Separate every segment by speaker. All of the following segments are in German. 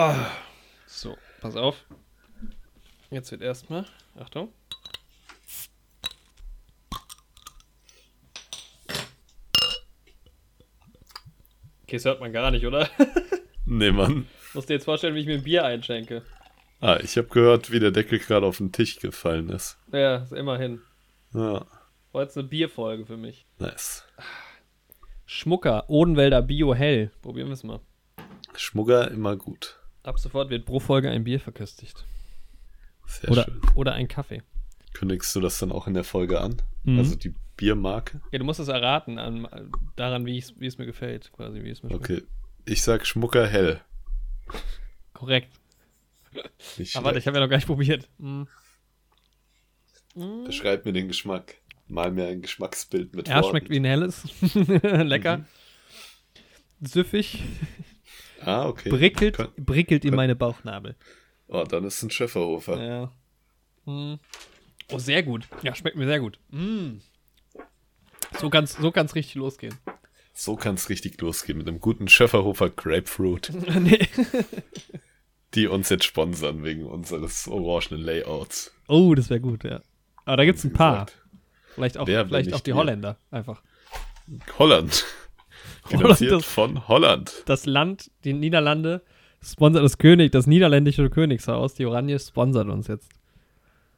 Speaker 1: Oh. So, pass auf. Jetzt wird erstmal. Achtung. Okay, das hört man gar nicht, oder?
Speaker 2: Nee, Mann.
Speaker 1: Musst dir jetzt vorstellen, wie ich mir ein Bier einschenke.
Speaker 2: Ah, ich habe gehört, wie der Deckel gerade auf den Tisch gefallen ist.
Speaker 1: Ja, ist immerhin.
Speaker 2: Ja,
Speaker 1: Heute ist eine Bierfolge für mich.
Speaker 2: nice.
Speaker 1: Schmucker, Odenwälder Bio Hell. Probieren wir es mal.
Speaker 2: Schmugger immer gut.
Speaker 1: Ab sofort wird pro Folge ein Bier verköstigt.
Speaker 2: Sehr
Speaker 1: Oder,
Speaker 2: schön.
Speaker 1: oder ein Kaffee.
Speaker 2: Kündigst du das dann auch in der Folge an?
Speaker 1: Mhm.
Speaker 2: Also die Biermarke?
Speaker 1: Ja, du musst es erraten, an, daran, wie, es mir gefällt, quasi, wie es mir schmeckt.
Speaker 2: Okay. Ich sag Schmucker hell.
Speaker 1: Korrekt.
Speaker 2: Nicht
Speaker 1: Aber warte,
Speaker 2: schlecht.
Speaker 1: ich habe ja noch gar nicht probiert. Mm.
Speaker 2: Beschreib mir den Geschmack. Mal mir ein Geschmacksbild mit
Speaker 1: Ja,
Speaker 2: Worten.
Speaker 1: schmeckt wie ein helles. Lecker. Süffig.
Speaker 2: Ah, okay.
Speaker 1: Brickelt,
Speaker 2: Kön-
Speaker 1: brickelt in
Speaker 2: kön-
Speaker 1: meine Bauchnabel.
Speaker 2: Oh, dann ist ein Schöfferhofer.
Speaker 1: Ja. Mm. Oh, sehr gut. Ja, schmeckt mir sehr gut. Mm. So kann's, so kann's richtig losgehen.
Speaker 2: So kann es richtig losgehen mit einem guten Schöfferhofer Grapefruit,
Speaker 1: nee.
Speaker 2: die uns jetzt sponsern wegen unseres orangenen Layouts.
Speaker 1: Oh, das wäre gut, ja. Aber da gibt's ein
Speaker 2: Wie
Speaker 1: paar. Vielleicht auch,
Speaker 2: Wer,
Speaker 1: vielleicht auch die? Holländer einfach.
Speaker 2: Holland.
Speaker 1: Holland
Speaker 2: Finanziert
Speaker 1: ist-
Speaker 2: von Holland.
Speaker 1: Das Land, die Niederlande, sponsert das König, das niederländische Königshaus. Die Oranje sponsert uns jetzt.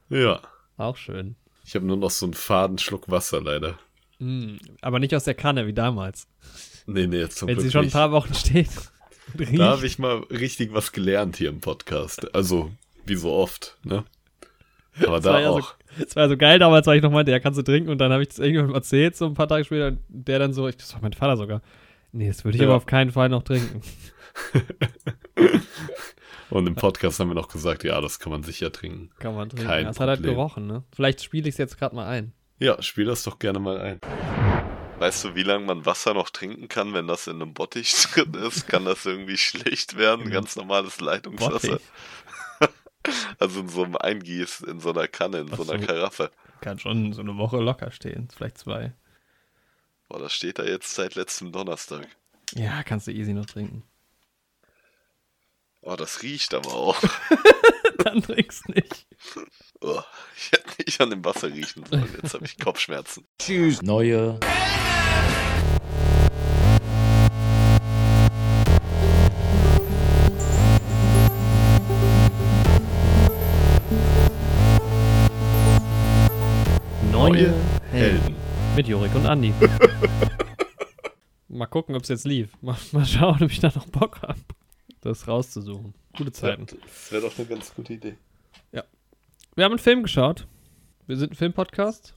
Speaker 2: Ja.
Speaker 1: Auch schön.
Speaker 2: Ich habe nur noch so einen faden Schluck Wasser leider.
Speaker 1: Mm, aber nicht aus der Kanne wie damals.
Speaker 2: Nee, nee, zum
Speaker 1: Wenn
Speaker 2: Glück
Speaker 1: sie schon ein paar Wochen steht.
Speaker 2: Da habe ich mal richtig was gelernt hier im Podcast. Also, wie so oft, ne? Aber
Speaker 1: Das
Speaker 2: da auch.
Speaker 1: Es war so geil damals, weil ich noch meinte, ja, kannst du trinken und dann habe ich das irgendjemandem erzählt, so ein paar Tage später, und der dann so, ich, das war mein Vater sogar. Nee, das würde ich
Speaker 2: Ja.
Speaker 1: aber auf keinen Fall noch trinken.
Speaker 2: Und im Podcast haben wir noch gesagt, ja, das kann man sicher trinken.
Speaker 1: Kann man trinken.
Speaker 2: Kein
Speaker 1: Ja, es hat halt
Speaker 2: Problem.
Speaker 1: gerochen, ne? Vielleicht spiele ich es jetzt gerade mal ein.
Speaker 2: Ja, spiel das doch gerne mal ein. Weißt du, wie lange man Wasser noch trinken kann, wenn das in einem Bottich drin ist? Kann das irgendwie schlecht werden? Ganz normales Leitungswasser.
Speaker 1: Bottich.
Speaker 2: Also in so einem Eingieß, in so einer Kanne, in
Speaker 1: Ach
Speaker 2: so einer
Speaker 1: so.
Speaker 2: Karaffe.
Speaker 1: Kann schon so eine Woche locker stehen. Vielleicht zwei.
Speaker 2: Boah, das steht da jetzt seit letztem Donnerstag.
Speaker 1: Ja, kannst du easy noch trinken.
Speaker 2: Oh, das riecht aber auch.
Speaker 1: dann trinkst nicht.
Speaker 2: Oh, ich hätte nicht an dem Wasser riechen sollen. Jetzt habe ich Kopfschmerzen.
Speaker 3: Tschüss. Neue
Speaker 1: Neue
Speaker 2: Helden.
Speaker 1: Mit Jorik und Andi. mal gucken, ob es jetzt lief. Mal, mal schauen, ob ich da noch Bock habe, das rauszusuchen. Gute
Speaker 2: Ja,
Speaker 1: Zeiten.
Speaker 2: das wäre doch eine ganz gute Idee.
Speaker 1: Wir haben einen Film geschaut. Wir sind ein Filmpodcast.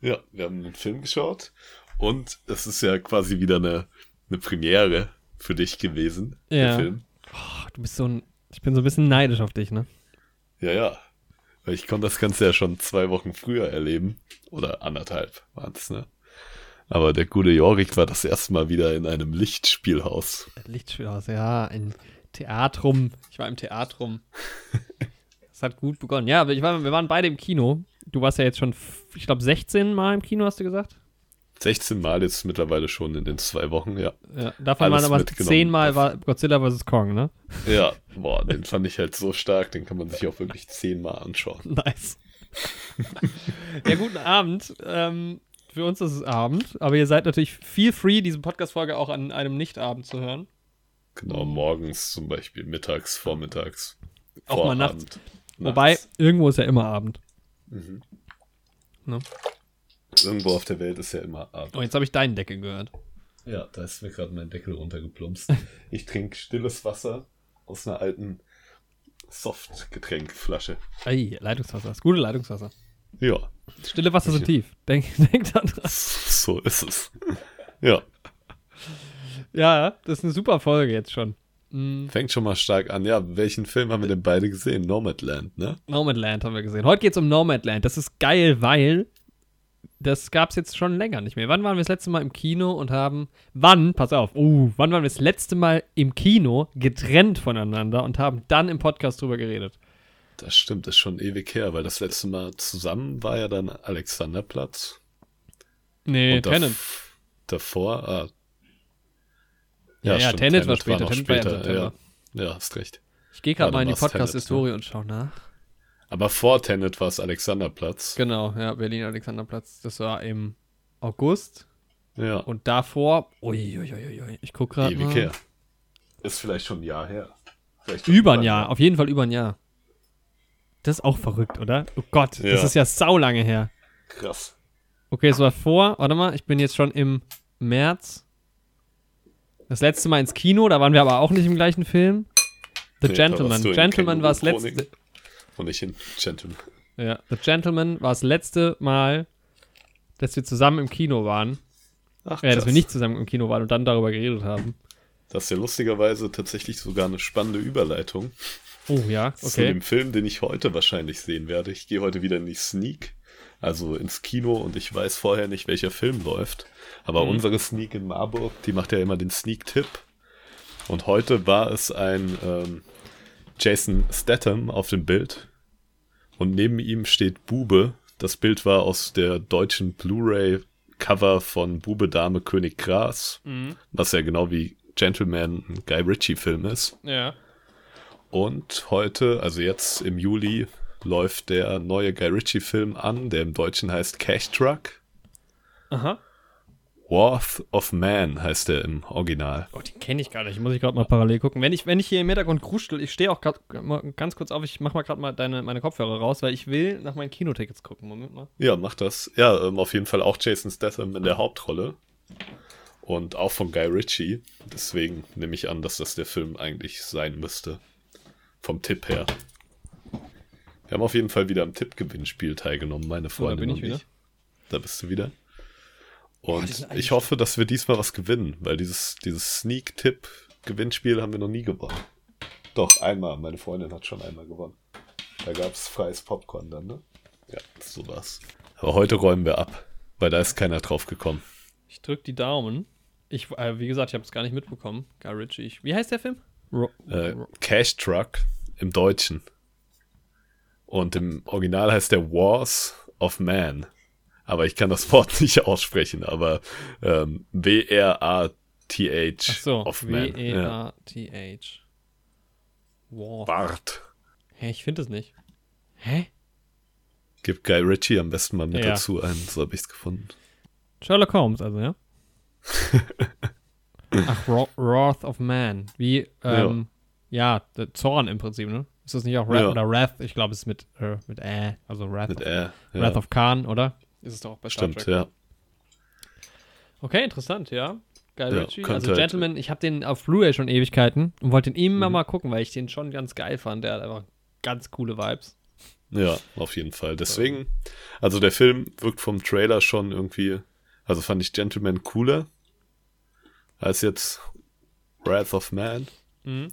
Speaker 2: Ja, wir haben einen Film geschaut und es ist ja quasi wieder eine, eine Premiere für dich gewesen,
Speaker 1: Ja.
Speaker 2: der Film.
Speaker 1: Oh, du bist so ein. Ich bin so ein bisschen neidisch auf dich, ne?
Speaker 2: Ja, ja. Weil ich konnte das Ganze ja schon zwei Wochen früher erleben. Oder anderthalb waren es, ne? Aber der gute Jorik war das erste Mal wieder in einem Lichtspielhaus.
Speaker 1: Lichtspielhaus, ja, ein Theatrum. Ich war im Theatrum. Es hat gut begonnen. Ja, aber ich war, wir waren beide im Kino. Du warst ja jetzt schon, ich glaube, 16 Mal im Kino, hast du gesagt?
Speaker 2: 16 Mal jetzt mittlerweile schon in den zwei Wochen, ja.
Speaker 1: Ja, davon waren aber
Speaker 2: mitgenommen.
Speaker 1: 10 Mal war Godzilla vs. Kong, ne?
Speaker 2: Ja, boah, den fand ich halt so stark, den kann man sich auch wirklich zehnmal anschauen.
Speaker 1: Nice. ja, guten Abend. Ähm, für uns ist es Abend, aber ihr seid natürlich viel free, diese Podcast-Folge auch an einem Nicht-Abend zu hören.
Speaker 2: Genau, morgens zum Beispiel, mittags, vormittags.
Speaker 1: Auch mal nachts.
Speaker 2: Vorabend,
Speaker 1: Wobei,
Speaker 2: nachts.
Speaker 1: irgendwo ist ja immer Abend.
Speaker 2: Mhm.
Speaker 1: Ne?
Speaker 2: Irgendwo auf der Welt ist ja immer Abend.
Speaker 1: Oh, jetzt habe ich deinen Deckel gehört.
Speaker 2: Ja, da ist mir gerade mein Deckel runtergeplumpst. Ich trinke stilles Wasser aus einer alten Softgetränkflasche.
Speaker 1: Ey, Leitungswasser. Das gute Leitungswasser.
Speaker 2: Ja,
Speaker 1: Stille Wasser sind tief. Denk, denk da dran.
Speaker 2: so ist es. Ja,
Speaker 1: Ja, das ist eine super Folge jetzt schon. Mm,
Speaker 2: fängt schon mal stark an. Ja, welchen Film haben wir denn beide gesehen? Nomadland, ne?
Speaker 1: Nomadland haben wir gesehen. Heute geht es um Nomadland. Das ist geil, weil das gab es jetzt schon länger nicht mehr. Wann waren wir das letzte Mal im Kino und haben. Wann, pass auf, uh, wann waren wir das letzte Mal im Kino getrennt voneinander und haben dann im Podcast drüber geredet?
Speaker 2: Das stimmt, ist schon ewig her, weil das letzte Mal zusammen war ja dann Alexanderplatz.
Speaker 1: Nee,
Speaker 2: Und
Speaker 1: Tenet.
Speaker 2: Davor, ah,
Speaker 1: Ja, ja,
Speaker 2: stimmt,
Speaker 1: Tenet war
Speaker 2: Tenet
Speaker 1: später.
Speaker 2: noch
Speaker 1: Tenet war ja im
Speaker 2: später,
Speaker 1: September.
Speaker 2: ja. ja, hast recht.
Speaker 1: Ich gehe gerade
Speaker 2: Ja,
Speaker 1: mal in die
Speaker 2: Tenet,
Speaker 1: Podcast-Historie und schaue nach.
Speaker 2: Aber vor Tenet war es Alexanderplatz.
Speaker 1: Genau, ja, Berlin-Alexanderplatz. Das war im August.
Speaker 2: Ja,
Speaker 1: Und davor, uiuiuiui, ich gucke gerade
Speaker 2: ewig
Speaker 1: mal.
Speaker 2: her. Ist vielleicht schon ein Jahr her.
Speaker 1: Über ein Jahr, auf jeden Fall über ein Jahr. Das ist auch verrückt, oder? Oh Gott,
Speaker 2: Ja.
Speaker 1: das ist ja saulange her.
Speaker 2: Krass.
Speaker 1: Okay, es war vor, warte mal, ich bin jetzt schon im März. Das letzte Mal ins Kino, da waren wir aber auch nicht im gleichen Film. The
Speaker 2: Nee,
Speaker 1: Gentleman. Gentleman war das letzte.
Speaker 2: Und ich in Gentleman.
Speaker 1: Ja, The Gentleman war das letzte Mal, dass wir zusammen im Kino waren.
Speaker 2: Ach,
Speaker 1: Äh, dass wir nicht zusammen im Kino waren und dann darüber geredet haben.
Speaker 2: Das ist ja lustigerweise tatsächlich sogar eine spannende Überleitung
Speaker 1: Oh ja,
Speaker 2: zu
Speaker 1: okay.
Speaker 2: dem Film, den ich heute wahrscheinlich sehen werde. Ich gehe heute wieder in die Sneak, also ins Kino und ich weiß vorher nicht, welcher Film läuft. Aber
Speaker 1: Mhm.
Speaker 2: unsere Sneak in Marburg, die macht ja immer den Sneak-Tipp. Und heute war es ein ähm, Jason Statham auf dem Bild. Und neben ihm steht Bube. Das Bild war aus der deutschen Blu-ray-Cover von Bube, Dame, König Gras.
Speaker 1: Mhm.
Speaker 2: Was ja genau wie Gentleman ein Guy Ritchie-Film ist.
Speaker 1: Ja.
Speaker 2: Und heute, also jetzt im Juli, läuft der neue Guy Ritchie-Film an, der im Deutschen heißt Cash Truck.
Speaker 1: Aha.
Speaker 2: Worth of Man heißt der im Original.
Speaker 1: Oh, den kenne ich gar nicht. Muss ich gerade mal parallel gucken. Wenn ich, wenn ich hier im Hintergrund kruschel, ich stehe auch mal ganz kurz auf, ich mach mal gerade mal deine, meine Kopfhörer raus, weil ich will nach meinen Kinotickets gucken. Moment mal.
Speaker 2: Ja, macht das. Ja, ähm, auf jeden Fall auch Jason Statham in der Hauptrolle. Und auch von Guy Ritchie. Deswegen nehme ich an, dass das der Film eigentlich sein müsste. Vom Tipp her. Wir haben auf jeden Fall wieder am Tippgewinnspiel teilgenommen, meine Freunde.
Speaker 1: bin ich wieder.
Speaker 2: Da bist du wieder. Und ich hoffe, dass wir diesmal was gewinnen, weil dieses, dieses Sneak-Tipp-Gewinnspiel haben wir noch nie gewonnen. Doch, einmal. Meine Freundin hat schon einmal gewonnen. Da gab es freies Popcorn dann, ne? Ja, so war's. Aber heute räumen wir ab, weil da ist keiner drauf gekommen.
Speaker 1: Ich drück die Daumen. Ich, äh, wie gesagt, ich habe es gar nicht mitbekommen. Guy Ritchie. Ich, wie heißt der Film? Ro
Speaker 2: Äh, Cash Truck im Deutschen. Und im Original heißt der Wars of Man. Aber ich kann das Wort nicht aussprechen, aber ähm, W-R-A-T-H
Speaker 1: Ach so.
Speaker 2: Ja.
Speaker 1: W-E-A-T-H. Wow.
Speaker 2: Bart.
Speaker 1: Hä, ich finde es nicht. Hä?
Speaker 2: Gib Guy Ritchie am besten mal mit
Speaker 1: Ja.
Speaker 2: dazu ein, so habe ich es gefunden.
Speaker 1: Sherlock Holmes, also, ja? Ach, Wrath of Man. Wie, ähm, ja, der Zorn im Prinzip, ne? Ist das nicht auch Wrath
Speaker 2: Ja.
Speaker 1: oder Wrath? Ich glaube, es ist mit, äh, mit Ä, also Wrath,
Speaker 2: Mit
Speaker 1: of,
Speaker 2: R. Ja.
Speaker 1: Wrath of Khan, oder? Ist es doch auch bei Star
Speaker 2: Stimmt,
Speaker 1: Trek.
Speaker 2: ja.
Speaker 1: Okay, interessant, ja. Guy
Speaker 2: Ja,
Speaker 1: Ritchie. Also
Speaker 2: halt-
Speaker 1: Gentleman, ich habe den auf Blu-ray schon Ewigkeiten und wollte den immer
Speaker 2: Mhm.
Speaker 1: mal gucken, weil ich den schon ganz geil fand. Der hat einfach ganz coole Vibes.
Speaker 2: Ja, auf jeden Fall. Deswegen, also der Film wirkt vom Trailer schon irgendwie, also fand ich Gentleman cooler als jetzt Wrath of Man.
Speaker 1: Mhm.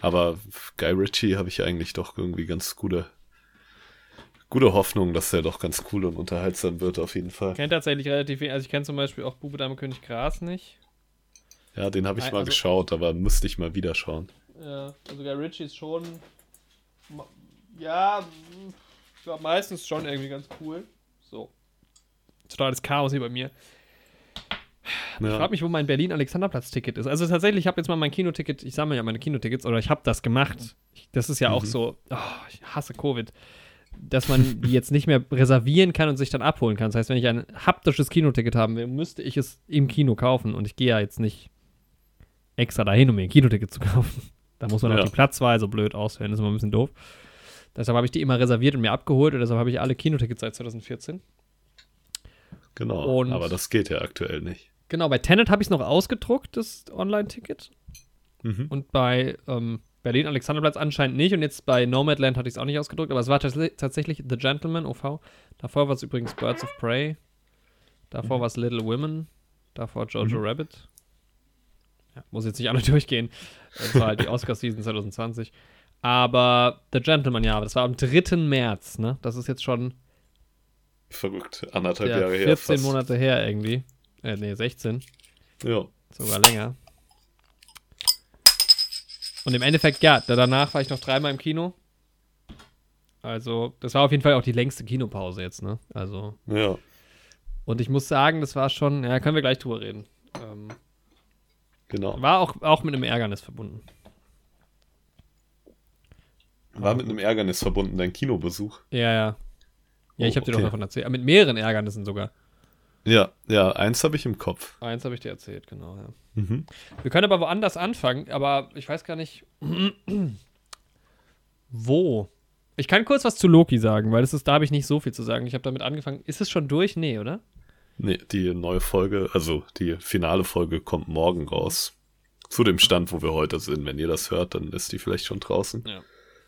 Speaker 2: Aber Guy Ritchie habe ich eigentlich doch irgendwie ganz gute, gute Hoffnung, dass der doch ganz cool und unterhaltsam wird, auf jeden Fall.
Speaker 1: Kennt tatsächlich relativ viel. Also ich kenne zum Beispiel auch Bube Dame König Gras nicht.
Speaker 2: Ja, den habe ich mal
Speaker 1: Also-
Speaker 2: geschaut, aber müsste ich mal wieder schauen.
Speaker 1: Ja, also Guy Ritchie ist schon. Ja, ich glaube meistens schon irgendwie ganz cool. So. Totales Chaos hier bei mir. Ich
Speaker 2: Ja,
Speaker 1: frage mich, wo mein Berlin-Alexanderplatz-Ticket ist. Also tatsächlich, ich habe jetzt mal mein Kinoticket, ich sammle ja meine Kinotickets oder ich habe das gemacht. Ich, das ist ja auch
Speaker 2: Mhm.
Speaker 1: so, oh, ich hasse Covid, dass man die jetzt nicht mehr reservieren kann und sich dann abholen kann. Das heißt, wenn ich ein haptisches Kinoticket haben will, müsste ich es im Kino kaufen und ich gehe ja jetzt nicht extra dahin, um mir ein Kinoticket zu kaufen. Da muss man auch
Speaker 2: Ja.
Speaker 1: die Platzwahl so blöd auswählen, das ist immer ein bisschen doof. Deshalb habe ich die immer reserviert und mir abgeholt und deshalb habe ich alle Kinotickets seit 2014.
Speaker 2: genau.
Speaker 1: und-
Speaker 2: aber das geht ja aktuell nicht.
Speaker 1: Genau, bei Tenet habe ich es noch ausgedruckt, das Online-Ticket.
Speaker 2: Mhm.
Speaker 1: Und bei ähm, Berlin-Alexanderplatz anscheinend nicht. Und jetzt bei Nomadland hatte ich es auch nicht ausgedruckt. Aber es war tats tatsächlich The Gentleman, OV. Davor war es übrigens Birds of Prey. Davor war es Little Women. Davor Jojo
Speaker 2: Mhm.
Speaker 1: Rabbit. Ja, muss jetzt nicht alle durchgehen. Das war halt die Oscar-Season 2020. Aber The Gentleman, ja, das war am 3. März, ne? Das ist jetzt schon
Speaker 2: Verrückt. Anderthalb
Speaker 1: ja,
Speaker 2: Jahre
Speaker 1: 14
Speaker 2: her. Fast.
Speaker 1: Monate her irgendwie. Äh, nee, 16.
Speaker 2: Ja.
Speaker 1: Sogar länger. Und im Endeffekt, ja, da danach war ich noch dreimal im Kino. Also, das war auf jeden Fall auch die längste Kinopause jetzt, ne? Also,
Speaker 2: Ja.
Speaker 1: und ich muss sagen, das war schon, ja, können wir gleich drüber reden. Ähm,
Speaker 2: Genau.
Speaker 1: war auch, auch mit einem Ärgernis verbunden.
Speaker 2: War mit einem Ärgernis verbunden, dein Kinobesuch.
Speaker 1: Ja, ja. Ja, ich
Speaker 2: Oh,
Speaker 1: habe dir doch
Speaker 2: okay.
Speaker 1: davon erzählt. Mit mehreren Ärgernissen sogar.
Speaker 2: Ja, ja, eins habe ich im Kopf.
Speaker 1: Eins habe ich dir erzählt, genau, ja.
Speaker 2: Mhm.
Speaker 1: Wir können aber woanders anfangen, aber ich weiß gar nicht, wo. Ich kann kurz was zu Loki sagen, weil das ist, da habe ich nicht so viel zu sagen. Ich habe damit angefangen. Ist es schon durch? Nee, oder?
Speaker 2: Nee, die neue Folge, also die finale Folge kommt morgen raus. Zu dem Stand, wo wir heute sind. Wenn ihr das hört, dann ist die vielleicht schon draußen.
Speaker 1: Ja.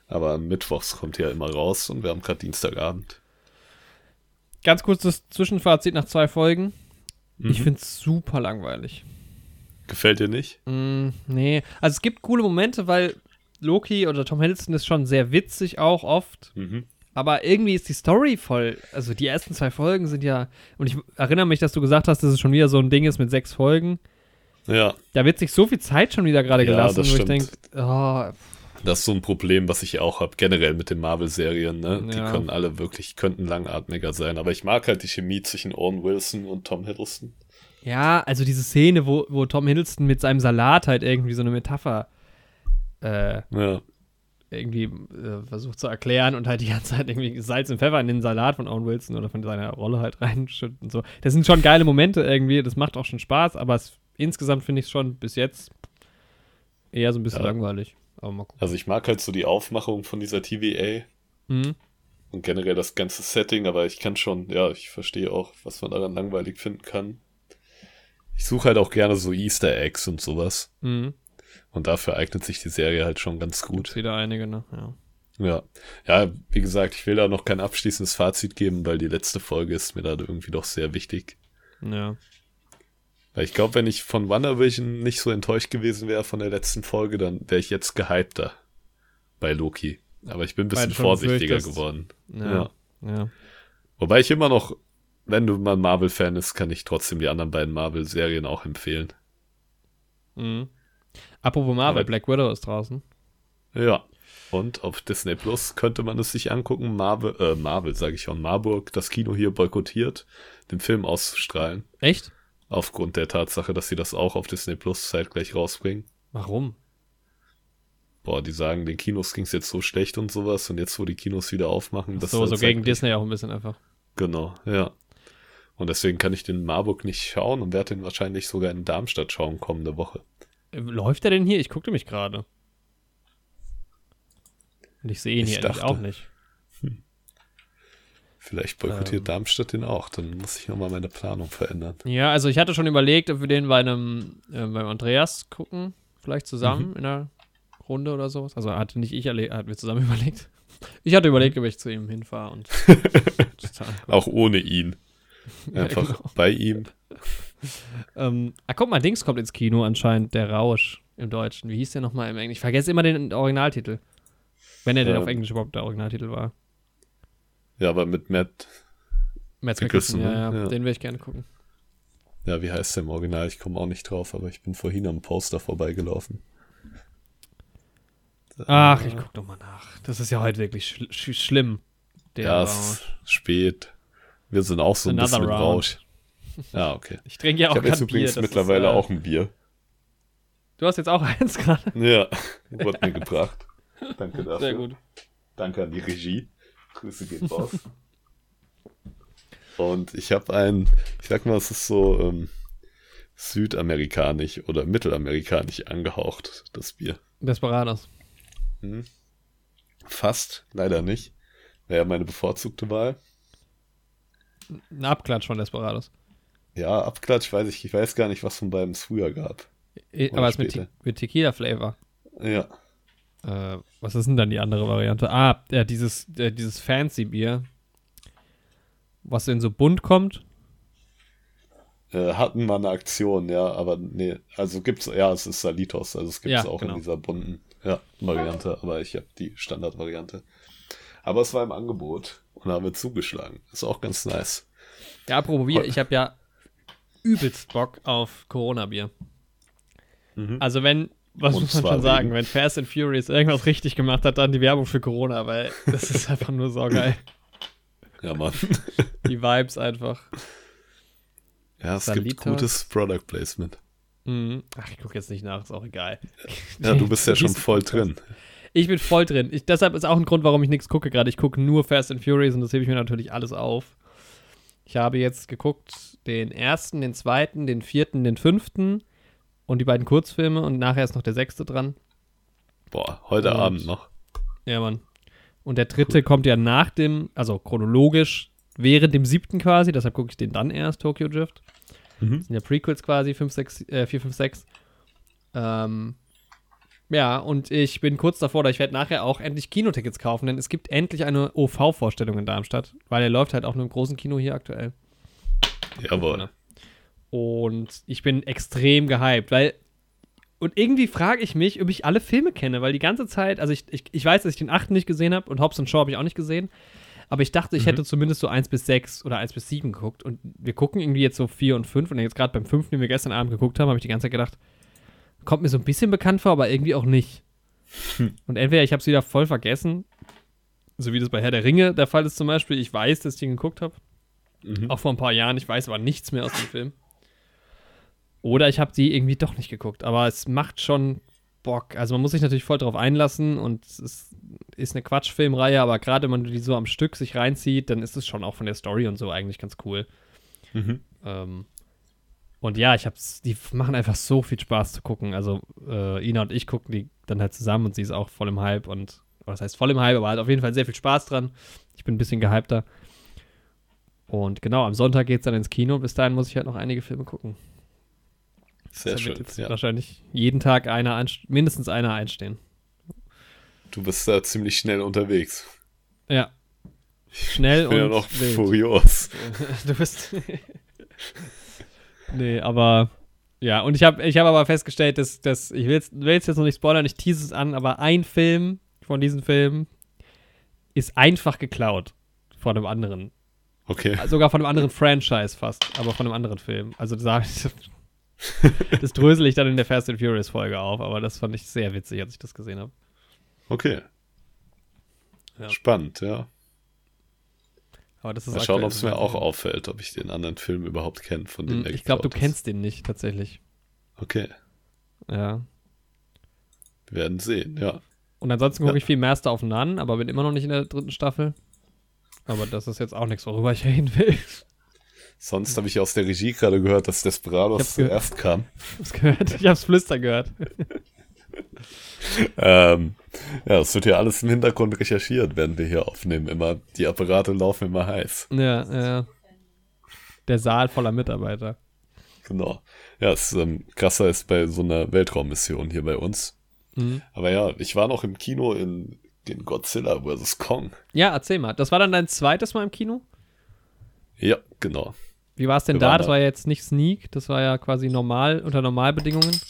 Speaker 2: Aber mittwochs kommt die ja immer raus und wir haben gerade Dienstagabend.
Speaker 1: Ganz kurzes Zwischenfazit nach zwei Folgen. Ich
Speaker 2: Mhm.
Speaker 1: finde es super langweilig.
Speaker 2: Gefällt dir nicht?
Speaker 1: Mm, nee, also es gibt coole Momente, weil Loki oder Tom Hiddleston ist schon sehr witzig auch oft.
Speaker 2: Mhm.
Speaker 1: Aber irgendwie ist die Story voll. Also die ersten zwei Folgen sind ja. Und ich erinnere mich, dass du gesagt hast, dass es schon wieder so ein Ding ist mit sechs Folgen.
Speaker 2: Ja,
Speaker 1: Da wird sich so viel Zeit schon wieder gerade
Speaker 2: Ja,
Speaker 1: gelassen, wo ich
Speaker 2: stimmt.
Speaker 1: denke, oh,
Speaker 2: das ist so ein Problem, was ich auch habe, generell mit den Marvel-Serien. Ne? Die
Speaker 1: Ja.
Speaker 2: können alle wirklich, könnten langatmiger sein. Aber ich mag halt die Chemie zwischen Owen Wilson und Tom Hiddleston.
Speaker 1: ja, also diese Szene, wo, wo Tom Hiddleston mit seinem Salat halt irgendwie so eine Metapher äh,
Speaker 2: Ja,
Speaker 1: irgendwie äh, versucht zu erklären und halt die ganze Zeit irgendwie Salz und Pfeffer in den Salat von Owen Wilson oder von seiner Rolle halt reinschüttet und so. Das sind schon geile Momente irgendwie, das macht auch schon Spaß, aber es, insgesamt finde ich es schon bis jetzt eher so ein bisschen
Speaker 2: Ja.
Speaker 1: langweilig. Aber mal gucken.
Speaker 2: also ich mag halt so die Aufmachung von dieser TVA.
Speaker 1: Mhm.
Speaker 2: und generell das ganze Setting, aber ich kann schon, ja, ich verstehe auch, was man daran langweilig finden kann. Ich suche halt auch gerne so Easter Eggs und sowas.
Speaker 1: Mhm.
Speaker 2: Und dafür eignet sich die Serie halt schon ganz
Speaker 1: Gibt's
Speaker 2: gut.
Speaker 1: wieder einige, ne? Ja.
Speaker 2: Ja. Ja, wie gesagt, ich will da noch kein abschließendes Fazit geben, weil die letzte Folge ist mir da irgendwie doch sehr wichtig.
Speaker 1: Ja.
Speaker 2: Ich glaube, wenn ich von WandaVision nicht so enttäuscht gewesen wäre von der letzten Folge, dann wäre ich jetzt gehypter bei Loki. Aber ich bin ein bisschen vorsichtiger geworden.
Speaker 1: Ja. ja.
Speaker 2: Wobei ich immer noch, wenn du mal Marvel-Fan ist, kann ich trotzdem die anderen beiden Marvel-Serien auch empfehlen.
Speaker 1: Mhm. Apropos Marvel,
Speaker 2: Aber-
Speaker 1: Black Widow ist draußen.
Speaker 2: Ja. Und auf Disney Plus könnte man es sich angucken. Marvel, äh, Marvel, sage ich schon, Marburg, das Kino hier boykottiert, den Film auszustrahlen.
Speaker 1: Echt?
Speaker 2: Aufgrund der Tatsache, dass sie das auch auf Disney Plus zeitgleich rausbringen.
Speaker 1: Warum?
Speaker 2: Boah, die sagen, den Kinos ging es jetzt so schlecht und sowas und jetzt, wo die Kinos wieder aufmachen, das
Speaker 1: so,
Speaker 2: ist
Speaker 1: so gegen Disney auch ein bisschen einfach.
Speaker 2: Genau, ja. Und deswegen kann ich den Marburg nicht schauen und werde den wahrscheinlich sogar in Darmstadt schauen kommende Woche.
Speaker 1: Äh, Läuft der denn hier? Ich guckte mich gerade. Und ich sehe ihn
Speaker 2: Ich
Speaker 1: hier eigentlich
Speaker 2: dachte.
Speaker 1: auch nicht.
Speaker 2: Vielleicht boykottiert
Speaker 1: Ähm.
Speaker 2: Darmstadt den auch, dann muss ich nochmal meine Planung verändern.
Speaker 1: Ja, also ich hatte schon überlegt, ob wir den bei einem, äh, beim Andreas gucken, vielleicht zusammen
Speaker 2: Mhm.
Speaker 1: in einer Runde oder sowas. Also hatte nicht ich, erle- hatten wir zusammen überlegt. Ich hatte überlegt, ob ich zu ihm hinfahre und.
Speaker 2: Auch ohne ihn.
Speaker 1: Ja,
Speaker 2: Einfach
Speaker 1: genau.
Speaker 2: bei ihm.
Speaker 1: Ähm, ah, guck mal, Dings kommt ins Kino anscheinend, der Rausch im Deutschen. Wie hieß der nochmal im Englischen? Ich vergesse immer den Originaltitel. Wenn er denn
Speaker 2: Ähm.
Speaker 1: auf Englisch überhaupt der Originaltitel war.
Speaker 2: Ja, aber mit Matt,
Speaker 1: Matt
Speaker 2: Mikkelsen,
Speaker 1: Mikkelsen, ja,
Speaker 2: ne?
Speaker 1: ja,
Speaker 2: Ja.
Speaker 1: den will ich gerne gucken.
Speaker 2: ja, wie heißt der im Original? Ich komme auch nicht drauf, aber ich bin vorhin am Poster vorbeigelaufen.
Speaker 1: Ach, ich guck doch mal nach. Das ist ja heute wirklich schl sch schlimm. Der
Speaker 2: Ja, es ist spät. Wir sind auch so ein
Speaker 1: Another
Speaker 2: bisschen
Speaker 1: round.
Speaker 2: Rausch. Ja, okay.
Speaker 1: Ich trinke ja
Speaker 2: Ich
Speaker 1: auch
Speaker 2: habe jetzt übrigens
Speaker 1: Bier.
Speaker 2: mittlerweile
Speaker 1: ist, äh,
Speaker 2: auch ein Bier.
Speaker 1: Du hast jetzt auch eins gerade.
Speaker 2: Ja, wurde mir gebracht. Danke dafür.
Speaker 1: Sehr gut.
Speaker 2: Danke an die Regie. Grüße gehen raus. Und ich habe ein, ich sag mal, es ist so ähm, südamerikanisch oder mittelamerikanisch angehaucht, das Bier.
Speaker 1: Desperados.
Speaker 2: Hm. Fast, leider nicht. Wäre ja meine bevorzugte Wahl.
Speaker 1: Ein Abklatsch von Desperados.
Speaker 2: Ja, Abklatsch weiß ich, ich weiß gar nicht, was von beiden es früher gab.
Speaker 1: Aber es ist mit. Te mit Tequila-Flavor.
Speaker 2: Ja,
Speaker 1: Äh, was ist denn dann die andere Variante? Ah, ja, dieses, äh, dieses Fancy-Bier. Was in so bunt kommt.
Speaker 2: äh, hatten mal eine Aktion, ja, aber nee, also gibt's, ja, es ist Salitos, also es gibt's
Speaker 1: Ja,
Speaker 2: auch
Speaker 1: genau.
Speaker 2: in dieser bunten ja, Variante, aber ich habe die Standardvariante. Aber es war im Angebot und haben wir zugeschlagen. Ist auch ganz nice.
Speaker 1: Ja, apropos Bier, ich habe ja übelst Bock auf Corona-Bier.
Speaker 2: Mhm.
Speaker 1: Also wenn, was
Speaker 2: Und
Speaker 1: muss man schon sagen, wenn Fast and Furious irgendwas richtig gemacht hat, dann die Werbung für Corona, weil das ist einfach nur so geil.
Speaker 2: Ja, Mann.
Speaker 1: Die Vibes einfach.
Speaker 2: Ja, es gibt
Speaker 1: Salitos.
Speaker 2: gutes Product Placement.
Speaker 1: Mhm. Ach, ich gucke jetzt nicht nach, ist auch egal.
Speaker 2: Ja, du bist ja schon voll drin.
Speaker 1: Ich bin voll drin. Ich, deshalb ist auch ein Grund, warum ich nichts gucke gerade. Ich gucke nur Fast and Furious und das hebe ich mir natürlich alles auf. Ich habe jetzt geguckt den ersten, den zweiten, den vierten, den fünften und die beiden Kurzfilme und nachher ist noch der sechste dran.
Speaker 2: Boah, heute
Speaker 1: Und-
Speaker 2: Abend noch.
Speaker 1: Ja, Mann. Und der dritte kommt ja nach dem, also chronologisch während dem siebten quasi, deshalb gucke ich den dann erst, Tokyo Drift.
Speaker 2: Mhm.
Speaker 1: Das sind ja Prequels quasi, 5, 6, äh, 4, 5, 6. Ähm, ja, und ich bin kurz davor, oder ich werde nachher auch endlich Kinotickets kaufen, denn es gibt endlich eine OV-Vorstellung in Darmstadt, weil er läuft halt auch nur im großen Kino hier aktuell.
Speaker 2: Jawohl.
Speaker 1: Und ich bin extrem gehypt, weil. Und irgendwie frage ich mich, ob ich alle Filme kenne, weil die ganze Zeit, also ich, ich, ich weiß, dass ich den achten nicht gesehen habe und Hobbs und Shaw habe ich auch nicht gesehen, aber ich dachte, ich
Speaker 2: Mhm.
Speaker 1: hätte zumindest so 1 bis 6 oder 1 bis 7 geguckt und wir gucken irgendwie jetzt so 4 und 5 und jetzt gerade beim 5., den wir gestern Abend geguckt haben, habe ich die ganze Zeit gedacht, kommt mir so ein bisschen bekannt vor, aber irgendwie auch nicht.
Speaker 2: Hm.
Speaker 1: Und entweder ich habe es wieder voll vergessen, so wie das bei Herr der Ringe der Fall ist zum Beispiel, ich weiß, dass ich den geguckt habe,
Speaker 2: Mhm.
Speaker 1: auch vor ein paar Jahren. Ich weiß aber nichts mehr aus dem Film. Oder ich habe die irgendwie doch nicht geguckt. Aber es macht schon Bock. Also man muss sich natürlich voll drauf einlassen und es ist, ist eine Quatschfilmreihe, aber gerade wenn man die so am Stück sich reinzieht, dann ist es schon auch von der Story und so eigentlich ganz cool.
Speaker 2: Mhm.
Speaker 1: Ähm, und ja, ich hab's, die machen einfach so viel Spaß zu gucken. Also äh, Ina und ich gucken die dann halt zusammen und sie ist auch voll im Hype und was heißt voll im Hype, aber hat auf jeden Fall sehr viel Spaß dran. Ich bin ein bisschen gehypter. Und genau, am Sonntag geht's dann ins Kino. Bis dahin muss ich halt noch einige Filme gucken.
Speaker 2: Sehr
Speaker 1: Da
Speaker 2: schön.
Speaker 1: jetzt
Speaker 2: Ja.
Speaker 1: wahrscheinlich jeden Tag einer mindestens einer einstehen.
Speaker 2: Du bist da ziemlich schnell unterwegs.
Speaker 1: Ja. Schnell
Speaker 2: Ich bin ja
Speaker 1: und
Speaker 2: noch
Speaker 1: wild.
Speaker 2: furios.
Speaker 1: Du bist. nee, aber. Ja, und ich habe ich hab aber festgestellt, dass, dass ich will jetzt, will jetzt noch nicht spoilern, ich tease es an, aber ein Film von diesen Filmen ist einfach geklaut von einem anderen.
Speaker 2: Okay.
Speaker 1: Sogar von einem anderen Franchise fast, aber von einem anderen Film. Also das, das drösel ich dann in der Fast and Furious Folge auf, aber das fand ich sehr witzig, als ich das gesehen habe.
Speaker 2: Okay.
Speaker 1: Ja.
Speaker 2: Spannend, ja.
Speaker 1: Aber das ist
Speaker 2: Mal schauen, ob es mir auch auffällt, ob ich den anderen Film überhaupt kenne, von dem
Speaker 1: Hm,
Speaker 2: der
Speaker 1: Ich glaube, du
Speaker 2: ist.
Speaker 1: kennst den nicht tatsächlich.
Speaker 2: Okay.
Speaker 1: Ja.
Speaker 2: Wir werden sehen, ja.
Speaker 1: Und ansonsten gucke
Speaker 2: Ja.
Speaker 1: ich viel Master of None, aber bin immer noch nicht in der dritten Staffel. Aber das ist jetzt auch nichts, worüber ich reden will.
Speaker 2: Sonst habe ich aus der Regie gerade gehört, dass
Speaker 1: Ich
Speaker 2: Desperados zuerst kam.
Speaker 1: Hab's gehört. Ich hab's flüstern gehört.
Speaker 2: Ähm, ja, es wird ja alles im Hintergrund recherchiert, während wir hier aufnehmen. Immer, die Apparate laufen immer heiß.
Speaker 1: Ja, ja. Der Saal voller Mitarbeiter.
Speaker 2: Genau. Ja, es ist ähm, krasser ist bei so einer Weltraummission hier bei uns.
Speaker 1: Mhm.
Speaker 2: Aber ja, ich war noch im Kino in den Godzilla vs. Kong.
Speaker 1: Ja, erzähl mal. Das war dann dein zweites Mal im Kino?
Speaker 2: Ja, genau.
Speaker 1: Wie war es denn da?
Speaker 2: waren
Speaker 1: Das
Speaker 2: da.
Speaker 1: war ja jetzt nicht Sneak, das war ja quasi normal, unter Normalbedingungen.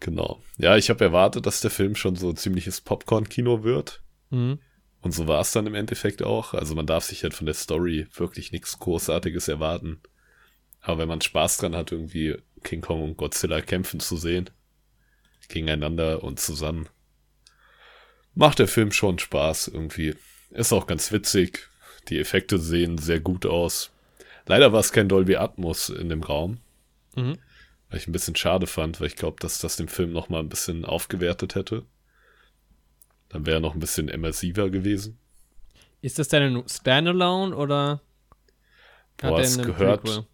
Speaker 2: Genau. Ja, ich habe erwartet, dass der Film schon so ein ziemliches Popcorn-Kino wird.
Speaker 1: Mhm.
Speaker 2: Und so war es dann im Endeffekt auch. Also man darf sich halt von der Story wirklich nichts Großartiges erwarten. Aber wenn man Spaß dran hat, irgendwie King Kong und Godzilla kämpfen zu sehen, gegeneinander und zusammen, macht der Film schon Spaß irgendwie. Ist auch ganz witzig. Die Effekte sehen sehr gut aus. Leider war es kein Dolby Atmos in dem Raum,
Speaker 1: Mhm.
Speaker 2: weil ich ein bisschen schade fand, weil ich glaube, dass das den Film noch mal ein bisschen aufgewertet hätte. Dann wäre er noch ein bisschen immersiver gewesen.
Speaker 1: Ist das denn ein Standalone oder
Speaker 2: Boah, es gehört,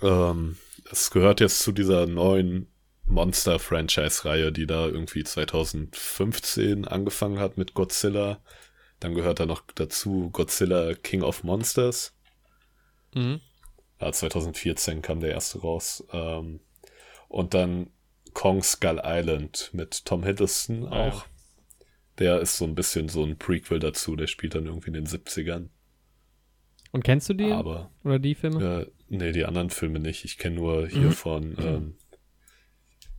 Speaker 2: ähm, es gehört jetzt zu dieser neuen Monster-Franchise-Reihe, die da irgendwie 2015 angefangen hat mit Godzilla. Dann gehört da noch dazu Godzilla King of Monsters.
Speaker 1: Mhm.
Speaker 2: Ja, 2014 kam der erste raus. Ähm, und dann Kong Skull Island mit Tom Hiddleston
Speaker 1: Ah, ja.
Speaker 2: auch. Der ist so ein bisschen so ein Prequel dazu. Der spielt dann irgendwie in den 70ern.
Speaker 1: Und kennst du die
Speaker 2: Aber
Speaker 1: oder die Filme?
Speaker 2: äh, nee, die anderen Filme nicht. Ich kenne nur hier
Speaker 1: Mhm.
Speaker 2: von ähm,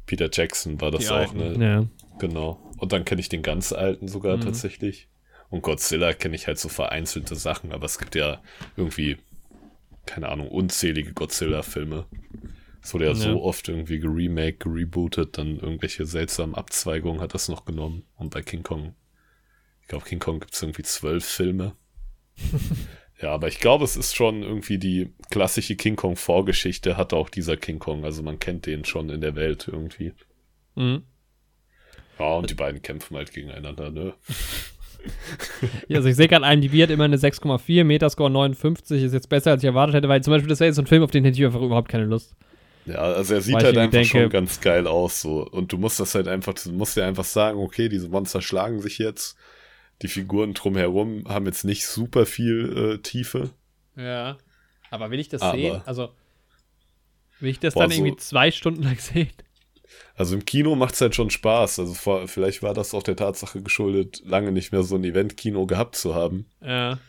Speaker 2: Peter Jackson war das
Speaker 1: die
Speaker 2: auch,
Speaker 1: alten.
Speaker 2: ne?
Speaker 1: Ja.
Speaker 2: Genau. Und dann kenne ich den ganz alten sogar
Speaker 1: Mhm.
Speaker 2: tatsächlich. Und Godzilla kenne ich halt so vereinzelte Sachen, aber es gibt ja irgendwie, keine Ahnung, unzählige Godzilla-Filme. Es wurde ja,
Speaker 1: Ja.
Speaker 2: so oft irgendwie geremake, gerebootet, dann irgendwelche seltsamen Abzweigungen hat das noch genommen. Und bei King Kong, ich glaube, King Kong gibt es irgendwie zwölf Filme. ja, aber ich glaube, es ist schon irgendwie die klassische King Kong-Vorgeschichte, hat auch dieser King Kong. Also man kennt den schon in der Welt irgendwie.
Speaker 1: Mhm.
Speaker 2: Ja, und die beiden kämpfen halt gegeneinander, ne?
Speaker 1: Ja, also ich sehe gerade, IMDb hat immer eine 6,4, Metascore 59, ist jetzt besser, als ich erwartet hätte, weil zum Beispiel das wäre jetzt so ein Film, auf den hätte ich einfach überhaupt keine Lust.
Speaker 2: Ja, also er sieht
Speaker 1: Weil
Speaker 2: halt einfach
Speaker 1: denke-
Speaker 2: schon ganz geil aus, so. Und du musst das halt einfach, du musst dir einfach sagen, okay, diese Monster schlagen sich jetzt. Die Figuren drumherum haben jetzt nicht super viel äh, Tiefe.
Speaker 1: Ja. Aber will ich das
Speaker 2: Aber-
Speaker 1: sehen? Also, will ich das
Speaker 2: Boah,
Speaker 1: dann
Speaker 2: so-
Speaker 1: irgendwie zwei Stunden lang sehen?
Speaker 2: Also im Kino macht's halt schon Spaß. Also vor, vielleicht war das auch der Tatsache geschuldet, lange nicht mehr so ein Event-Kino gehabt zu haben.
Speaker 1: Ja.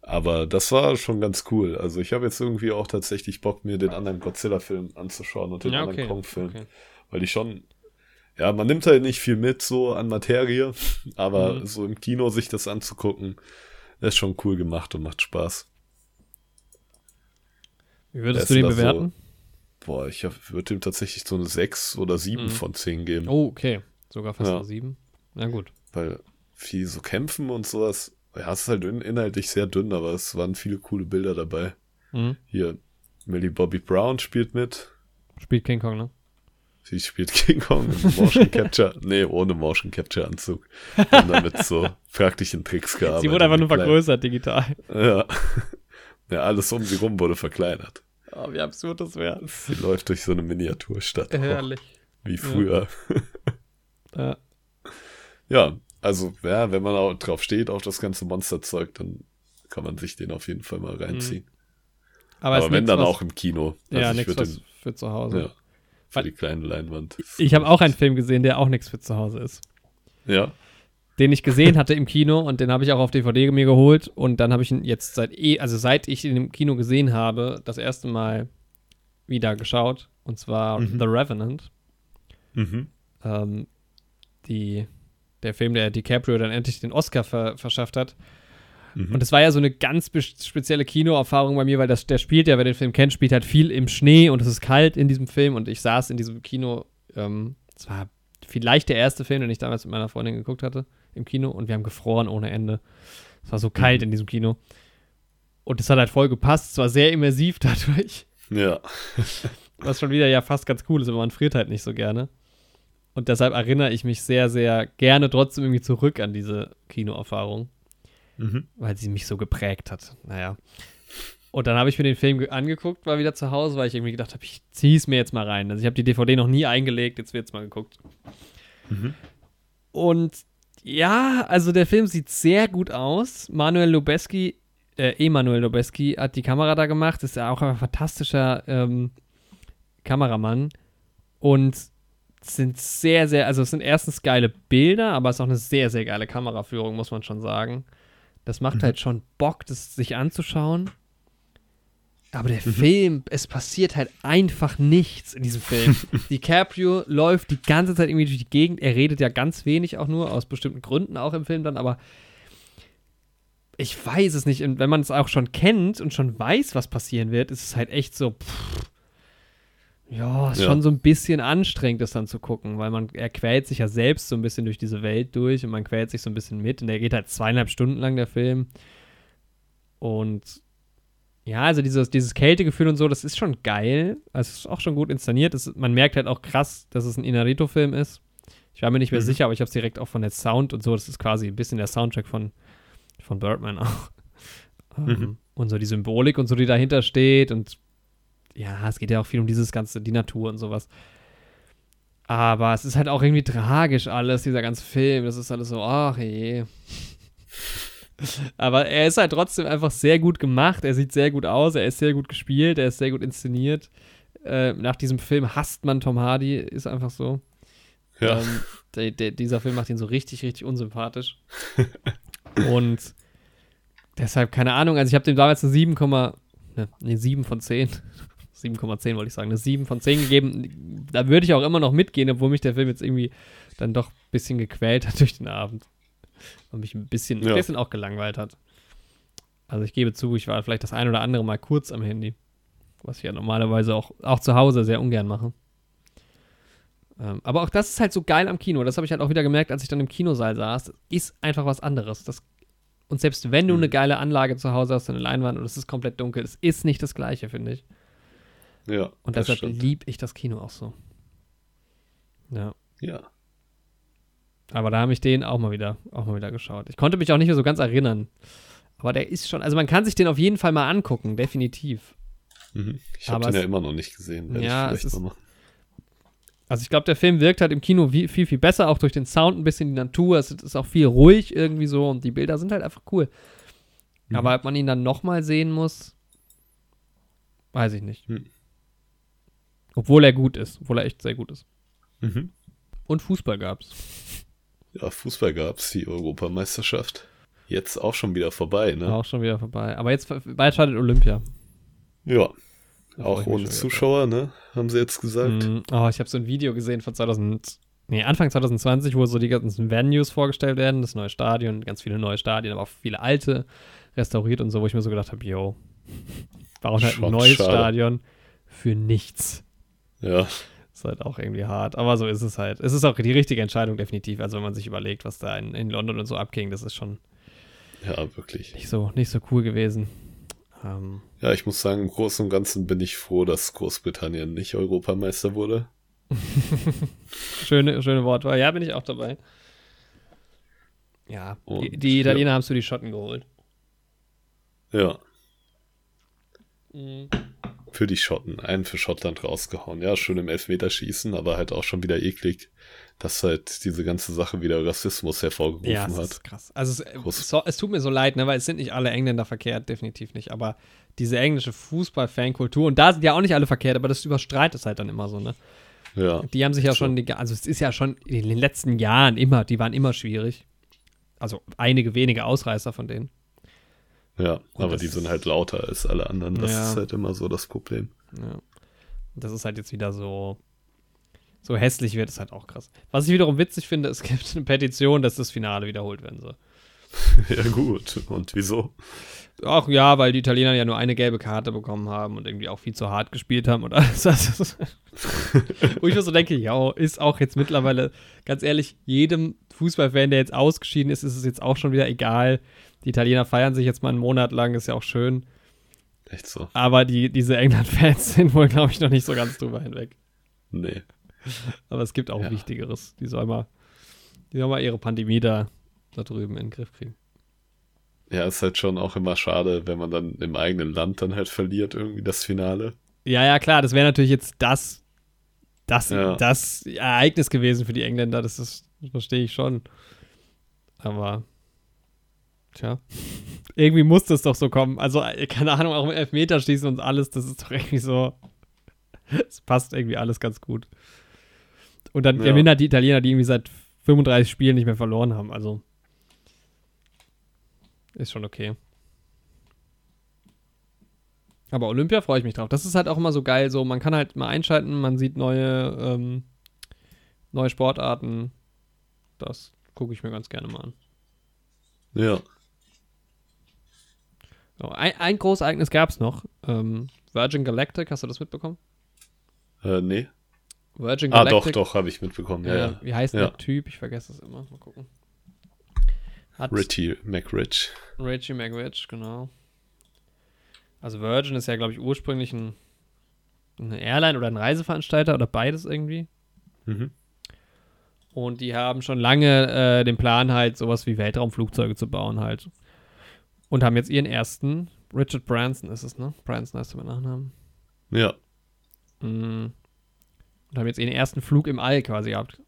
Speaker 2: Aber das war schon ganz cool. Also ich habe jetzt irgendwie auch tatsächlich Bock, mir den anderen Godzilla-Film anzuschauen und den
Speaker 1: Ja,
Speaker 2: anderen
Speaker 1: okay.
Speaker 2: Kong-Film.
Speaker 1: okay.
Speaker 2: Weil die schon, ja, man nimmt halt nicht viel mit so an Materie, aber
Speaker 1: Mhm.
Speaker 2: so im Kino sich das anzugucken, ist schon cool gemacht und macht Spaß.
Speaker 1: Wie würdest
Speaker 2: Der
Speaker 1: du den
Speaker 2: da so-
Speaker 1: bewerten?
Speaker 2: Boah, ich würde ihm tatsächlich so eine 6 oder 7
Speaker 1: Mhm.
Speaker 2: von 10 geben.
Speaker 1: Oh, okay. Sogar fast
Speaker 2: Ja.
Speaker 1: eine 7. Na gut.
Speaker 2: Weil viel so kämpfen und sowas, ja, es ist halt in, inhaltlich sehr dünn, aber es waren viele coole Bilder dabei.
Speaker 1: Mhm.
Speaker 2: Hier, Millie Bobby Brown spielt mit.
Speaker 1: Spielt King Kong, ne?
Speaker 2: Sie spielt King Kong im Motion Capture. nee, ohne Motion Capture Anzug. Und mit so praktischen Tricks gearbeitet.
Speaker 1: Sie wurde einfach nur vergrößert digital.
Speaker 2: Ja. Ja, alles um sie rum wurde verkleinert.
Speaker 1: Oh, wie absurd das wäre.
Speaker 2: Sie läuft durch so eine Miniaturstadt. auch,
Speaker 1: Herrlich.
Speaker 2: Wie früher.
Speaker 1: Ja.
Speaker 2: Ja, also, ja, wenn man auch drauf steht, auf das ganze Monsterzeug, dann kann man sich den auf jeden Fall mal reinziehen.
Speaker 1: Aber,
Speaker 2: Aber,
Speaker 1: ist
Speaker 2: wenn
Speaker 1: nix,
Speaker 2: dann
Speaker 1: was-
Speaker 2: auch im Kino. Also
Speaker 1: Ja,
Speaker 2: ich
Speaker 1: nichts
Speaker 2: den,
Speaker 1: für zu Hause.
Speaker 2: ja, für die kleine Leinwand.
Speaker 1: Ich habe auch einen Film gesehen, der auch nichts für zu Hause ist.
Speaker 2: Ja.
Speaker 1: Den ich gesehen hatte im Kino und den habe ich auch auf DVD mir geholt und dann habe ich ihn jetzt seit eh, also seit ich ihn im Kino gesehen habe, das erste Mal wieder geschaut und zwar
Speaker 2: Mhm.
Speaker 1: The Revenant.
Speaker 2: Mhm.
Speaker 1: ähm, die, der Film, der DiCaprio dann endlich den Oscar ver verschafft hat.
Speaker 2: Mhm.
Speaker 1: Und es war ja so eine ganz spezielle Kinoerfahrung bei mir, weil das, der spielt ja, wer den Film kennt, spielt halt viel im Schnee und es ist kalt in diesem Film und ich saß in diesem Kino, ähm, es war vielleicht der erste Film, den ich damals mit meiner Freundin geguckt hatte, im Kino und wir haben gefroren ohne Ende. Es war so kalt
Speaker 2: Mhm.
Speaker 1: in diesem Kino. Und es hat halt voll gepasst, es war sehr immersiv dadurch.
Speaker 2: ja.
Speaker 1: Was schon wieder ja fast ganz cool ist, aber man friert halt nicht so gerne. Und deshalb erinnere ich mich sehr, sehr gerne trotzdem irgendwie zurück an diese Kinoerfahrung,
Speaker 2: Mhm.
Speaker 1: weil sie mich so geprägt hat. Naja. Und dann habe ich mir den Film ge- angeguckt, war wieder zu Hause, weil ich irgendwie gedacht habe, ich ziehe es mir jetzt mal rein. Also ich habe die DVD noch nie eingelegt, jetzt wird es mal geguckt.
Speaker 2: Mhm.
Speaker 1: Und ja, also der Film sieht sehr gut aus. Manuel Lubeski, äh, Emanuel Lubeski hat die Kamera da gemacht, ist ja auch ein fantastischer ähm, Kameramann. Und es sind sehr, sehr, also es sind erstens geile Bilder, aber es ist auch eine sehr, sehr geile Kameraführung, muss man schon sagen. Das macht
Speaker 2: Mhm.
Speaker 1: halt schon Bock, das sich anzuschauen. Aber der
Speaker 2: Mhm.
Speaker 1: Film, es passiert halt einfach nichts in diesem Film. DiCaprio läuft die ganze Zeit irgendwie durch die Gegend. Er redet ja ganz wenig auch nur, aus bestimmten Gründen auch im Film dann, aber ich weiß es nicht. Und wenn man es auch schon kennt und schon weiß, was passieren wird, ist es halt echt so, pff, ja, ist
Speaker 2: Ja.
Speaker 1: schon so ein bisschen anstrengend, das dann zu gucken, weil man, er quält sich ja selbst so ein bisschen durch diese Welt durch und man quält sich so ein bisschen mit. Und der geht halt zweieinhalb Stunden lang, der Film. Und ja, also dieses, dieses Kältegefühl und so, das ist schon geil. Also es ist auch schon gut inszeniert. Das, man merkt halt auch krass, dass es ein Inarito-Film ist. Ich war mir nicht mehr
Speaker 2: Mhm.
Speaker 1: sicher, aber ich habe es direkt auch von der Sound und so. Das ist quasi ein bisschen der Soundtrack von, von Birdman auch. Ähm,
Speaker 2: Mhm.
Speaker 1: Und so die Symbolik und so, die dahinter steht. Und ja, es geht ja auch viel um dieses ganze, die Natur und sowas. Aber es ist halt auch irgendwie tragisch alles, dieser ganze Film. Das ist alles so, ach je. Aber er ist halt trotzdem einfach sehr gut gemacht. Er sieht sehr gut aus. Er ist sehr gut gespielt. Er ist sehr gut inszeniert. Äh, nach diesem Film hasst man Tom Hardy. Ist einfach so.
Speaker 2: Ja.
Speaker 1: Ähm, der, der, dieser Film macht ihn so richtig, richtig unsympathisch. Und deshalb, keine Ahnung, also ich habe dem damals eine 7, ne, nee, 7 von 10. 7,10 wollte ich sagen, eine 7 von 10 gegeben. Da würde ich auch immer noch mitgehen, obwohl mich der Film jetzt irgendwie dann doch ein bisschen gequält hat durch den Abend. Und mich ein bisschen,
Speaker 2: Ja.
Speaker 1: ein bisschen auch gelangweilt hat. Also ich gebe zu, ich war vielleicht das ein oder andere Mal kurz am Handy. Was ich ja normalerweise auch, auch zu Hause sehr ungern mache. Ähm, aber auch das ist halt so geil am Kino. Das habe ich halt auch wieder gemerkt, als ich dann im Kinosaal saß. Das ist einfach was anderes. Das, und selbst wenn du
Speaker 2: Mhm.
Speaker 1: eine geile Anlage zu Hause hast, eine Leinwand und es ist komplett dunkel, es ist nicht das Gleiche, finde ich.
Speaker 2: Ja.
Speaker 1: Und deshalb liebe ich das Kino auch so. Ja.
Speaker 2: Ja.
Speaker 1: Aber da habe ich den auch mal wieder, auch mal wieder geschaut. Ich konnte mich auch nicht mehr so ganz erinnern. Aber der ist schon, also man kann sich den auf jeden Fall mal angucken, definitiv.
Speaker 2: Mhm. Ich habe den ja immer noch nicht gesehen.
Speaker 1: Ja,
Speaker 2: ich
Speaker 1: ist-. Also ich glaube, der Film wirkt halt im Kino wie, viel, viel besser, auch durch den Sound ein bisschen die Natur. Es ist auch viel ruhig irgendwie so und die Bilder sind halt einfach cool.
Speaker 2: Mhm.
Speaker 1: Aber ob man ihn dann nochmal sehen muss, weiß ich nicht.
Speaker 2: Hm.
Speaker 1: Obwohl er gut ist, obwohl er echt sehr gut ist.
Speaker 2: Mhm.
Speaker 1: Und Fußball gab's.
Speaker 2: Ja, Fußball gab es, die Europameisterschaft. Jetzt auch schon wieder vorbei, ne?
Speaker 1: Auch schon wieder vorbei. Aber jetzt bald startet Olympia.
Speaker 2: Ja,
Speaker 1: Da freu
Speaker 2: auch ohne Zuschauer, ne? Haben sie jetzt gesagt.
Speaker 1: Mm, Oh, ich habe so ein Video gesehen von 2000, nee, Anfang 2020, wo so die ganzen Venues vorgestellt werden, das neue Stadion, ganz viele neue Stadien, aber auch viele alte restauriert und so, wo ich mir so gedacht habe, yo, bauen halt ein neues
Speaker 2: schade.
Speaker 1: Stadion für nichts.
Speaker 2: Ja,
Speaker 1: Ist halt auch irgendwie hart, aber so ist es halt. Es ist auch die richtige Entscheidung definitiv, also wenn man sich überlegt, was da in, in London und so abging, das ist schon
Speaker 2: ja, wirklich.
Speaker 1: nicht so, nicht so cool gewesen. Ähm,
Speaker 2: Ja, ich muss sagen, im Großen und Ganzen bin ich froh, dass Großbritannien nicht Europameister wurde.
Speaker 1: schöne, schöne Wortwahl, ja, bin ich auch dabei. Ja, die,
Speaker 2: Und,
Speaker 1: die
Speaker 2: ja.
Speaker 1: Italiener haben es für die Schotten geholt.
Speaker 2: Ja,
Speaker 1: Mhm.
Speaker 2: Für die Schotten. Einen für Schottland rausgehauen. Ja, schön im Elfmeterschießen, aber halt auch schon wieder eklig, dass halt diese ganze Sache wieder Rassismus hervorgerufen
Speaker 1: Ja, es
Speaker 2: hat.
Speaker 1: ist krass. Also es,
Speaker 2: Groß.
Speaker 1: so, es tut mir so leid, ne, weil es sind nicht alle Engländer verkehrt, definitiv nicht. Aber diese englische Fußball-Fankultur, und da sind ja auch nicht alle verkehrt, aber das überstrahlt es halt dann immer so, ne?
Speaker 2: Ja,
Speaker 1: Die haben sich ja
Speaker 2: So.
Speaker 1: schon, die, also es ist ja schon in den letzten Jahren immer, die waren immer schwierig. Also einige wenige Ausreißer von denen.
Speaker 2: Ja,
Speaker 1: Und
Speaker 2: aber die sind halt lauter als alle anderen. Das
Speaker 1: Ja.
Speaker 2: ist halt immer so das Problem.
Speaker 1: Ja. Das ist halt jetzt wieder so, so hässlich wird, ist halt auch krass. Was ich wiederum witzig finde, es gibt eine Petition, dass das Finale wiederholt werden soll.
Speaker 2: ja, gut. Und wieso?
Speaker 1: Ach ja, weil die Italiener ja nur eine gelbe Karte bekommen haben und irgendwie auch viel zu hart gespielt haben und alles. Das Wo ich mir so denke, ja, ist auch jetzt mittlerweile, ganz ehrlich, jedem Fußballfan, der jetzt ausgeschieden ist, ist es jetzt auch schon wieder egal. Die Italiener feiern sich jetzt mal einen Monat lang, ist ja auch schön.
Speaker 2: Echt so.
Speaker 1: Aber die, diese England-Fans sind wohl, glaube ich, noch nicht so ganz drüber hinweg.
Speaker 2: Nee.
Speaker 1: Aber es gibt auch
Speaker 2: Ja.
Speaker 1: Wichtigeres. Die sollen mal, die sollen mal ihre Pandemie da, da drüben in den Griff kriegen.
Speaker 2: Ja, ist halt schon auch immer schade, wenn man dann im eigenen Land dann halt verliert, irgendwie das Finale.
Speaker 1: Ja, ja, klar, das wäre natürlich jetzt das, das,
Speaker 2: Ja.
Speaker 1: das Ereignis gewesen für die Engländer, das ist, das verstehe ich schon. Aber, tja, irgendwie muss das doch so kommen. Also, äh, keine Ahnung, auch im Elfmeterschießen und alles, das ist doch irgendwie so, es passt irgendwie alles ganz gut. Und dann
Speaker 2: Ja.
Speaker 1: gewinnen halt die Italiener, die irgendwie seit 35 Spielen nicht mehr verloren haben, also ist schon okay. Aber Olympia freue ich mich drauf. Das ist halt auch immer so geil. So, man kann halt mal einschalten, man sieht neue, ähm, neue Sportarten. Das gucke ich mir ganz gerne mal an.
Speaker 2: Ja.
Speaker 1: Ein, ein großes Ereignis gab es noch. Ähm, Virgin Galactic, hast du das mitbekommen?
Speaker 2: Äh, nee.
Speaker 1: Virgin
Speaker 2: Ah,
Speaker 1: Galactic.
Speaker 2: doch, doch, habe ich mitbekommen. Ja,
Speaker 1: Äh,
Speaker 2: ja.
Speaker 1: Wie heißt
Speaker 2: Ja.
Speaker 1: der Typ? Ich vergesse es immer. Mal gucken. Hat
Speaker 2: Richie McRich.
Speaker 1: Reggie McRitch, genau. Also Virgin ist ja, glaube ich, ursprünglich ein, eine Airline oder ein Reiseveranstalter oder beides irgendwie.
Speaker 2: Mhm.
Speaker 1: Und die haben schon lange äh, den Plan, halt sowas wie Weltraumflugzeuge zu bauen halt. Und haben jetzt ihren ersten, Richard Branson ist es, ne? Branson heißt er mit Nachnamen.
Speaker 2: Ja.
Speaker 1: Mm. Und haben jetzt ihren ersten Flug im All quasi gehabt.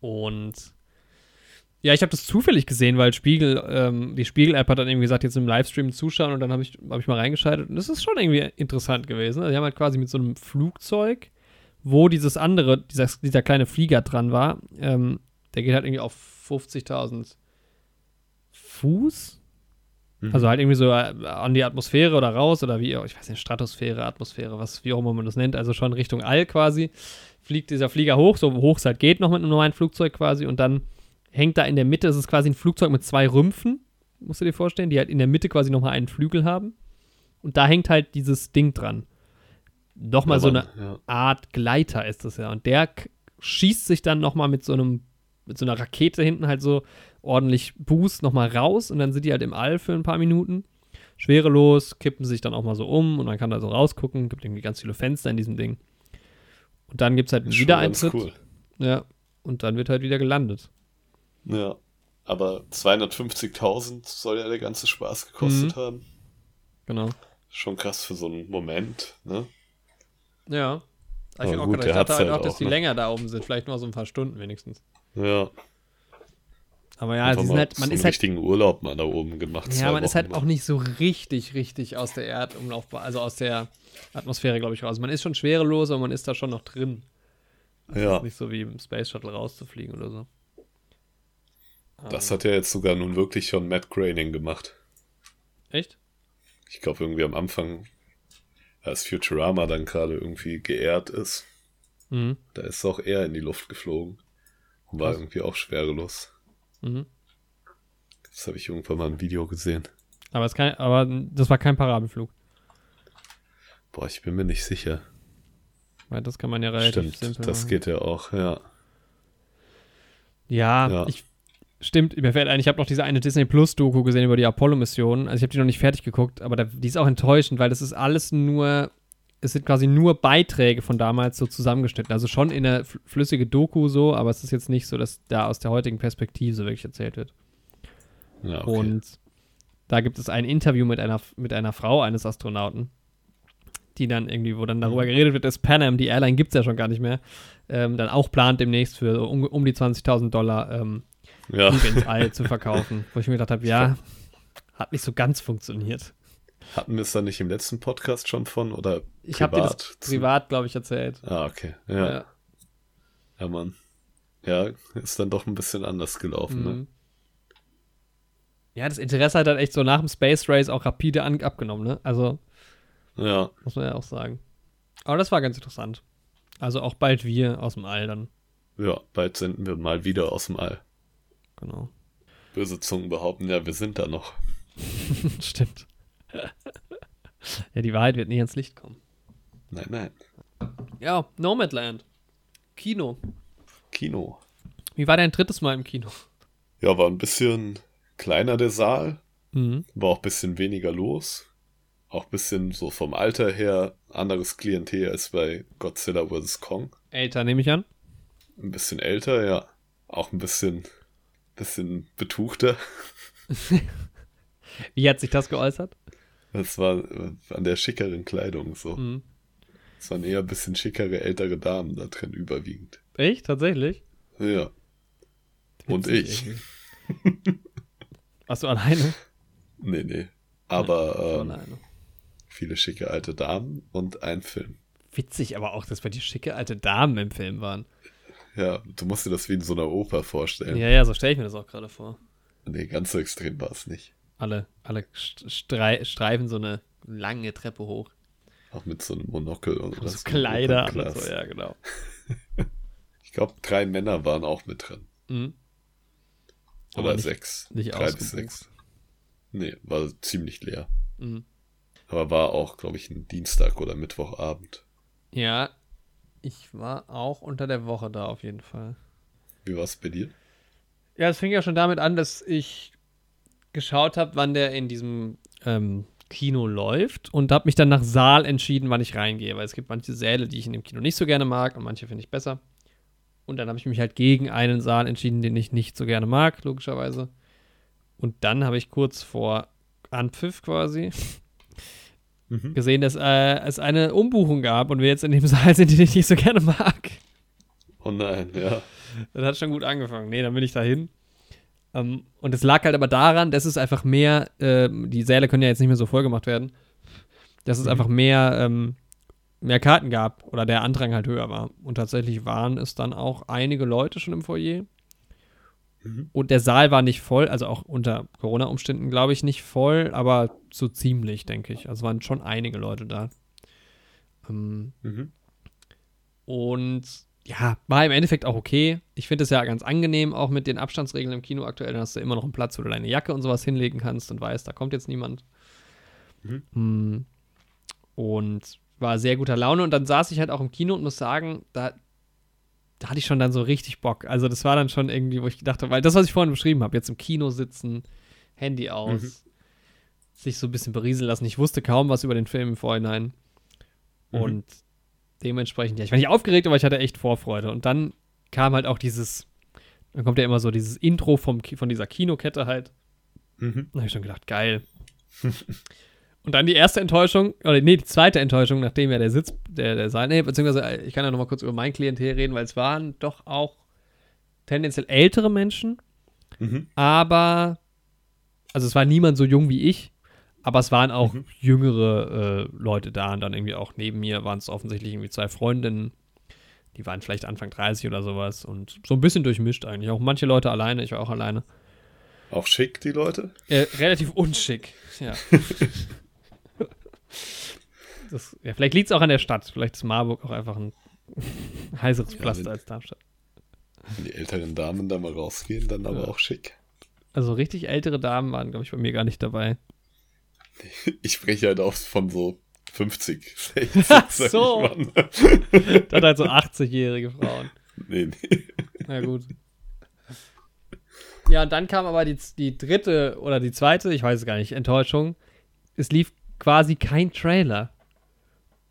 Speaker 1: Und ja, ich habe das zufällig gesehen, weil Spiegel, ähm, die Spiegel-App hat dann irgendwie gesagt, jetzt im Livestream zuschauen und dann habe ich, hab ich mal reingeschaltet und das ist schon irgendwie interessant gewesen. Also die haben halt quasi mit so einem Flugzeug, wo dieses andere, dieser, dieser kleine Flieger dran war, ähm, der geht halt irgendwie auf 50.000 Fuß.
Speaker 2: Mhm.
Speaker 1: Also halt irgendwie so äh, an die Atmosphäre oder raus oder wie, ich weiß nicht, Stratosphäre, Atmosphäre, was, wie auch immer man das nennt, also schon Richtung All quasi, fliegt dieser Flieger hoch, so hoch es halt geht noch mit einem normalen Flugzeug quasi und dann hängt da in der Mitte, das ist quasi ein Flugzeug mit zwei Rümpfen, musst du dir vorstellen, die halt in der Mitte quasi nochmal einen Flügel haben und da hängt halt dieses Ding dran. Nochmal so eine
Speaker 2: Ja.
Speaker 1: Art Gleiter ist das ja. Und der schießt sich dann nochmal mit so einem, mit so einer Rakete hinten halt so ordentlich Boost nochmal raus und dann sind die halt im All für ein paar Minuten. Schwerelos, kippen sich dann auch mal so um und man kann da so rausgucken. Gibt irgendwie ganz viele Fenster in diesem Ding. Und dann gibt es halt einen Wiedereintritt.
Speaker 2: cool.
Speaker 1: Ja. und dann wird halt wieder gelandet.
Speaker 2: Ja. Aber 250.000 soll ja der ganze Spaß gekostet
Speaker 1: Mhm.
Speaker 2: haben.
Speaker 1: Genau.
Speaker 2: Schon krass für so einen Moment, ne?
Speaker 1: Ja. Ich,
Speaker 2: Aber
Speaker 1: auch
Speaker 2: gut, der
Speaker 1: ich dachte halt
Speaker 2: halt
Speaker 1: auch, dass
Speaker 2: auch,
Speaker 1: die
Speaker 2: ne?
Speaker 1: länger da oben sind. Vielleicht nur so ein paar Stunden wenigstens.
Speaker 2: Ja.
Speaker 1: Aber ja, sie sind halt,
Speaker 2: so
Speaker 1: man
Speaker 2: einen
Speaker 1: ist halt
Speaker 2: richtigen Urlaub mal da oben gemacht.
Speaker 1: Ja, man ist halt
Speaker 2: mal.
Speaker 1: auch nicht so richtig, richtig aus der Erdumlaufbahn, also aus der Atmosphäre, glaube ich, raus. Man ist schon schwerelos, aber man ist da schon noch drin.
Speaker 2: Ja,
Speaker 1: Nicht so wie im Space Shuttle rauszufliegen oder so.
Speaker 2: das hat ja jetzt sogar nun wirklich schon Matt Groening gemacht.
Speaker 1: Echt?
Speaker 2: Ich glaube irgendwie am Anfang, als Futurama dann gerade irgendwie geehrt ist,
Speaker 1: Mhm.
Speaker 2: da ist auch er in die Luft geflogen. Und war
Speaker 1: Krass.
Speaker 2: irgendwie auch schwerelos.
Speaker 1: Mhm.
Speaker 2: Das habe ich irgendwann mal ein Video gesehen.
Speaker 1: Aber, es kann, aber das war kein Parabelflug.
Speaker 2: Boah, ich bin mir nicht sicher.
Speaker 1: Weil das kann man ja relativ
Speaker 2: Stimmt, das
Speaker 1: machen.
Speaker 2: geht ja auch, ja.
Speaker 1: Ja,
Speaker 2: Ja.
Speaker 1: ich. Stimmt, mir fällt ein, ich habe noch diese eine Disney Plus Doku gesehen über die Apollo-Mission. Also ich habe die noch nicht fertig geguckt, aber da, die ist auch enttäuschend, weil das ist alles nur, es sind quasi nur Beiträge von damals so zusammengeschnitten. Also schon in fl- flüssige Doku so, aber es ist jetzt nicht so, dass da aus der heutigen Perspektive so wirklich erzählt wird.
Speaker 2: ja okay.
Speaker 1: Und da gibt es ein Interview mit einer, mit einer Frau eines Astronauten, die dann irgendwie, wo dann darüber
Speaker 2: Mhm.
Speaker 1: geredet wird, dass Pan Am, die Airline gibt es ja schon gar nicht mehr, ähm, dann auch plant demnächst für so um, um die 20.000 Dollar ähm,
Speaker 2: ja.
Speaker 1: Ins All zu verkaufen. Wo ich mir gedacht habe, ja, hat nicht so ganz funktioniert.
Speaker 2: Hatten wir es dann nicht im letzten Podcast schon von oder
Speaker 1: Ich habe dir das
Speaker 2: privat
Speaker 1: glaube ich, erzählt.
Speaker 2: Ah, okay. Ja, ja.
Speaker 1: Ja.
Speaker 2: Mann. Ja, ist dann doch ein bisschen anders gelaufen, ne?
Speaker 1: Mhm. Ja, das Interesse hat halt echt so nach dem Space Race auch rapide abgenommen, ne? Also,
Speaker 2: Ja,
Speaker 1: muss man ja auch sagen. Aber das war ganz interessant. Also auch bald wir aus dem All dann.
Speaker 2: ja, bald senden wir mal wieder aus dem All.
Speaker 1: Genau.
Speaker 2: Böse Zungen behaupten, ja, wir sind da noch.
Speaker 1: Stimmt. ja, die Wahrheit wird nie ans Licht kommen.
Speaker 2: Nein, nein.
Speaker 1: Ja, Nomadland. Kino.
Speaker 2: Kino.
Speaker 1: Wie war dein drittes Mal im Kino?
Speaker 2: Ja, war ein bisschen kleiner der Saal,
Speaker 1: Mhm.
Speaker 2: war auch ein bisschen weniger los. Auch ein bisschen so vom Alter her anderes Klientel als bei Godzilla vs. Kong.
Speaker 1: Älter, nehme ich an.
Speaker 2: Ein bisschen älter, ja. Auch ein bisschen, bisschen betuchter.
Speaker 1: Wie hat sich das geäußert?
Speaker 2: Das war äh, an der schickeren Kleidung so.
Speaker 1: Mhm.
Speaker 2: Es waren eher ein bisschen schickere ältere Damen da drin überwiegend.
Speaker 1: Echt? Tatsächlich?
Speaker 2: Ja. Und
Speaker 1: Witzig
Speaker 2: ich.
Speaker 1: irgendwie. Warst du alleine?
Speaker 2: Nee, nee.
Speaker 1: Ich
Speaker 2: Aber
Speaker 1: war
Speaker 2: ähm, viele schicke alte Damen und ein Film.
Speaker 1: Witzig aber auch, dass bei dir schicke alte Damen im Film waren.
Speaker 2: Ja, du musst dir das wie in so einer Oper vorstellen.
Speaker 1: Ja, ja, so stelle ich mir das auch gerade vor.
Speaker 2: Nee, ganz so extrem war es nicht.
Speaker 1: Alle, alle st- strei streifen so eine lange Treppe hoch.
Speaker 2: Auch mit so einem Monokel und
Speaker 1: So
Speaker 2: was.
Speaker 1: Kleider und so, ja, genau.
Speaker 2: Ich glaube, drei Männer waren auch mit drin.
Speaker 1: Mhm. Aber
Speaker 2: Oder
Speaker 1: nicht-
Speaker 2: sechs.
Speaker 1: nicht
Speaker 2: drei bis sechs. Nee, war ziemlich leer.
Speaker 1: Mhm.
Speaker 2: Aber war auch, glaube ich, ein Dienstag oder Mittwochabend.
Speaker 1: Ja, ich war auch unter der Woche da auf jeden Fall.
Speaker 2: Wie war es bei dir?
Speaker 1: Ja, es fing ja schon damit an, dass ich geschaut habe, wann der in diesem ähm, Kino läuft und habe mich dann nach Saal entschieden, wann ich reingehe, weil es gibt manche Säle, die ich in dem Kino nicht so gerne mag und manche finde ich besser. Und dann habe ich mich halt gegen einen Saal entschieden, den ich nicht so gerne mag, logischerweise. Und dann habe ich kurz vor Anpfiff quasi
Speaker 2: Mhm.
Speaker 1: gesehen, dass äh, es eine Umbuchung gab und wir jetzt in dem Saal sind, den ich nicht so gerne mag.
Speaker 2: Oh nein, ja.
Speaker 1: Das hat schon gut angefangen. Nee, dann bin ich dahin. Ähm, und es lag halt aber daran, dass es einfach mehr, ähm, die Säle können ja jetzt nicht mehr so voll gemacht werden, dass es
Speaker 2: Mhm.
Speaker 1: einfach mehr, ähm, mehr Karten gab oder der Andrang halt höher war. Und tatsächlich waren es dann auch einige Leute schon im Foyer.
Speaker 2: Mhm.
Speaker 1: Und der Saal war nicht voll, also auch unter Corona-Umständen, glaube ich, nicht voll, aber so ziemlich, denke ich. Also waren schon einige Leute da. Ähm,
Speaker 2: Mhm.
Speaker 1: und ja, war im Endeffekt auch okay. Ich finde es ja ganz angenehm, auch mit den Abstandsregeln im Kino aktuell. Dann hast du immer noch einen Platz, wo du deine Jacke und sowas hinlegen kannst und weißt, da kommt jetzt niemand.
Speaker 2: Mhm.
Speaker 1: Mm. Und war sehr guter Laune. Und dann saß ich halt auch im Kino und muss sagen, da, da hatte ich schon dann so richtig Bock. Also, das war dann schon irgendwie, wo ich gedacht habe, weil das, was ich vorhin beschrieben habe, jetzt im Kino sitzen, Handy aus,
Speaker 2: Mhm.
Speaker 1: sich so ein bisschen berieseln lassen. Ich wusste kaum was über den Film im Vorhinein.
Speaker 2: Mhm.
Speaker 1: Und dementsprechend, ja, ich war nicht aufgeregt, aber ich hatte echt Vorfreude. Und dann kam halt auch dieses, dann kommt ja immer so dieses Intro vom, von dieser Kinokette halt.
Speaker 2: Mhm.
Speaker 1: Da habe ich schon gedacht, geil. Und dann die erste Enttäuschung, oder nee, die zweite Enttäuschung, nachdem ja der Sitz, der, der Saal, nee, beziehungsweise äh, ich kann ja noch mal kurz über mein Klientel reden, weil es waren doch auch tendenziell ältere Menschen,
Speaker 2: Mhm.
Speaker 1: aber, also es war niemand so jung wie ich, aber es waren auch
Speaker 2: Mhm.
Speaker 1: jüngere äh, Leute da und dann irgendwie auch neben mir waren es offensichtlich irgendwie zwei Freundinnen, die waren vielleicht Anfang 30 oder sowas und so ein bisschen durchmischt eigentlich. Auch manche Leute alleine, ich war auch alleine.
Speaker 2: Auch schick, die Leute?
Speaker 1: Äh, relativ unschick, ja. das, ja vielleicht liegt es auch an der Stadt. Vielleicht ist Marburg auch einfach ein heißeres
Speaker 2: Ja,
Speaker 1: Pflaster
Speaker 2: wenn-
Speaker 1: als Darmstadt.
Speaker 2: Wenn die älteren Damen da mal rausgehen, dann aber
Speaker 1: Ja.
Speaker 2: auch schick.
Speaker 1: Also richtig ältere Damen waren, glaube ich, bei mir gar nicht dabei.
Speaker 2: Ich spreche halt auch von so 50, 60.
Speaker 1: Ach so. Das hat halt so 80-jährige Frauen.
Speaker 2: Nee, nee.
Speaker 1: Na gut. Ja, und dann kam aber die, die dritte oder die zweite, ich weiß es gar nicht, Enttäuschung. Es lief quasi kein Trailer.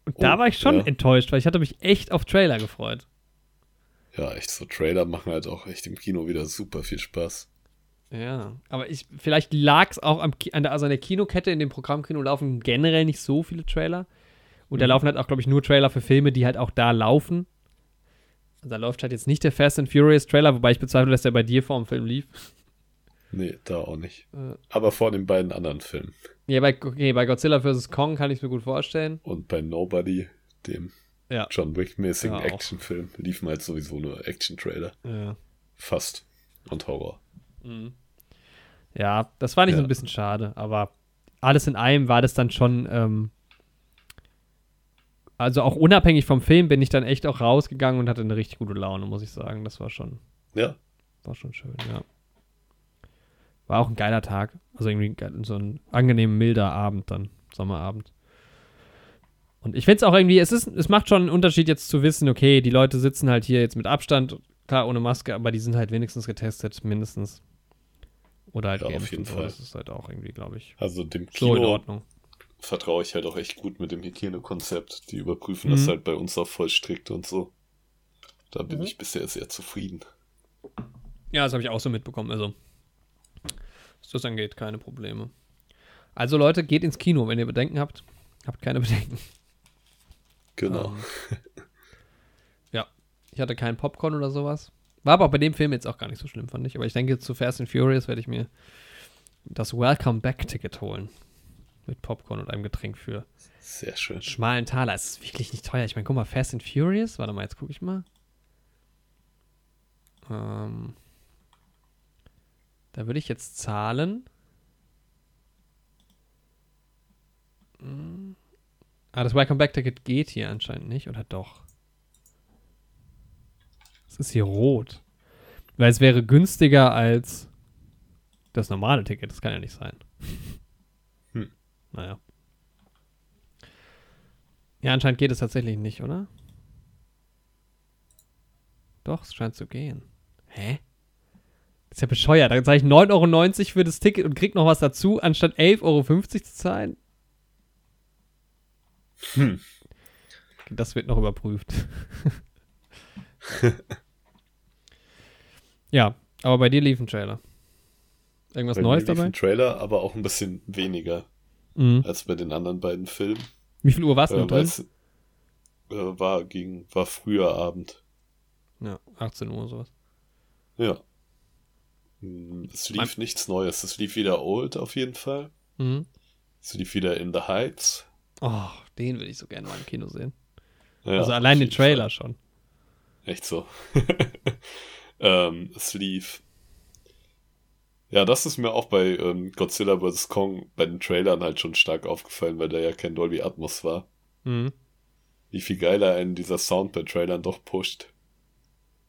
Speaker 1: Und da
Speaker 2: Oh,
Speaker 1: war ich schon
Speaker 2: ja.
Speaker 1: enttäuscht, weil ich hatte mich echt auf Trailer gefreut.
Speaker 2: Ja, echt, so Trailer machen halt auch echt im Kino wieder super viel Spaß.
Speaker 1: Ja, aber ich, vielleicht lag es auch am, an der, also an der Kinokette. In dem Programmkino laufen generell nicht so viele Trailer. Und da
Speaker 2: Mhm.
Speaker 1: laufen halt auch, glaube ich, nur Trailer für Filme, die halt auch da laufen. Also da läuft halt jetzt nicht der Fast and Furious Trailer, wobei ich bezweifle, dass der bei dir vor dem Film lief.
Speaker 2: Nee, da auch nicht.
Speaker 1: Äh,
Speaker 2: Aber vor den beiden anderen Filmen.
Speaker 1: ja, bei, okay, bei Godzilla vs. Kong kann ich es mir gut vorstellen.
Speaker 2: Und bei Nobody, dem
Speaker 1: Ja.
Speaker 2: John Wick-mäßigen
Speaker 1: Ja.
Speaker 2: Actionfilm, liefen halt sowieso nur Action-Trailer.
Speaker 1: Ja.
Speaker 2: Fast. Und Horror.
Speaker 1: Mhm. Ja, das fand ich so
Speaker 2: Ja.
Speaker 1: ein bisschen schade, aber alles in allem war das dann schon, ähm, also auch unabhängig vom Film bin ich dann echt auch rausgegangen und hatte eine richtig gute Laune, muss ich sagen. Das war schon,
Speaker 2: Ja,
Speaker 1: war schon schön, ja. War auch ein geiler Tag. Also irgendwie ge- so ein angenehm milder Abend dann, Sommerabend. Und ich finde es auch irgendwie, es ist, es macht schon einen Unterschied jetzt zu wissen, okay, die Leute sitzen halt hier jetzt mit Abstand, klar ohne Maske, aber die sind halt wenigstens getestet, mindestens. Oder halt
Speaker 2: Ja, auf jeden. Fall.
Speaker 1: Das ist halt auch irgendwie, glaube ich,
Speaker 2: also dem
Speaker 1: so in
Speaker 2: Kino
Speaker 1: Ordnung.
Speaker 2: vertraue ich halt auch echt gut mit dem Hygienekonzept. Die überprüfen
Speaker 1: Mhm.
Speaker 2: das halt bei uns auch voll strikt und so. Da bin
Speaker 1: Mhm.
Speaker 2: ich bisher sehr zufrieden.
Speaker 1: Ja, das habe ich auch so mitbekommen. Also, was das angeht, keine Probleme. Also Leute, geht ins Kino, wenn ihr Bedenken habt. Habt keine Bedenken.
Speaker 2: Genau.
Speaker 1: Ähm, ja, ich hatte keinen Popcorn oder sowas. War aber auch bei dem Film jetzt auch gar nicht so schlimm, fand ich. Aber ich denke, zu Fast and Furious werde ich mir das Welcome Back Ticket holen. Mit Popcorn und einem Getränk für
Speaker 2: Sehr schön.
Speaker 1: schmalen Taler. Es ist wirklich nicht teuer. Ich meine, guck mal, Fast and Furious. Warte mal, jetzt gucke ich mal. Ähm, da würde ich jetzt zahlen. Hm. Ah, das Welcome Back Ticket geht hier anscheinend nicht, oder doch? Es ist hier rot. Weil es wäre günstiger als das normale Ticket. Das kann ja nicht sein.
Speaker 2: Hm.
Speaker 1: Naja. Ja, anscheinend geht es tatsächlich nicht, oder? Doch, es scheint zu gehen. Hä? Das ist ja bescheuert. Da zahle ich 9,90 Euro für das Ticket und krieg noch was dazu, anstatt 11,50 Euro zu zahlen.
Speaker 2: Hm.
Speaker 1: Das wird noch überprüft. ja, aber bei dir lief ein Trailer. Irgendwas
Speaker 2: Bei
Speaker 1: Neues
Speaker 2: lief
Speaker 1: dabei?
Speaker 2: Ein Trailer, aber auch ein bisschen weniger
Speaker 1: Mhm.
Speaker 2: als bei den anderen beiden Filmen.
Speaker 1: Wie viel Uhr du
Speaker 2: Äh,
Speaker 1: denn drin?
Speaker 2: weil's, äh, war, ging, war früher Abend.
Speaker 1: Ja, 18 Uhr sowas.
Speaker 2: Ja. Hm, Es lief
Speaker 1: Man-
Speaker 2: nichts Neues. Es lief wieder Old auf jeden Fall.
Speaker 1: Mhm.
Speaker 2: Es lief wieder In the Heights.
Speaker 1: Oh, den würde ich so gerne mal im Kino sehen.
Speaker 2: Ja,
Speaker 1: also allein den Trailer
Speaker 2: Fall.
Speaker 1: schon.
Speaker 2: Echt so. ähm, lief. Ja, das ist mir auch bei ähm, Godzilla vs. Kong bei den Trailern halt schon stark aufgefallen, weil da ja kein Dolby Atmos war.
Speaker 1: Mhm.
Speaker 2: Wie viel geiler einen dieser Sound bei Trailern doch pusht,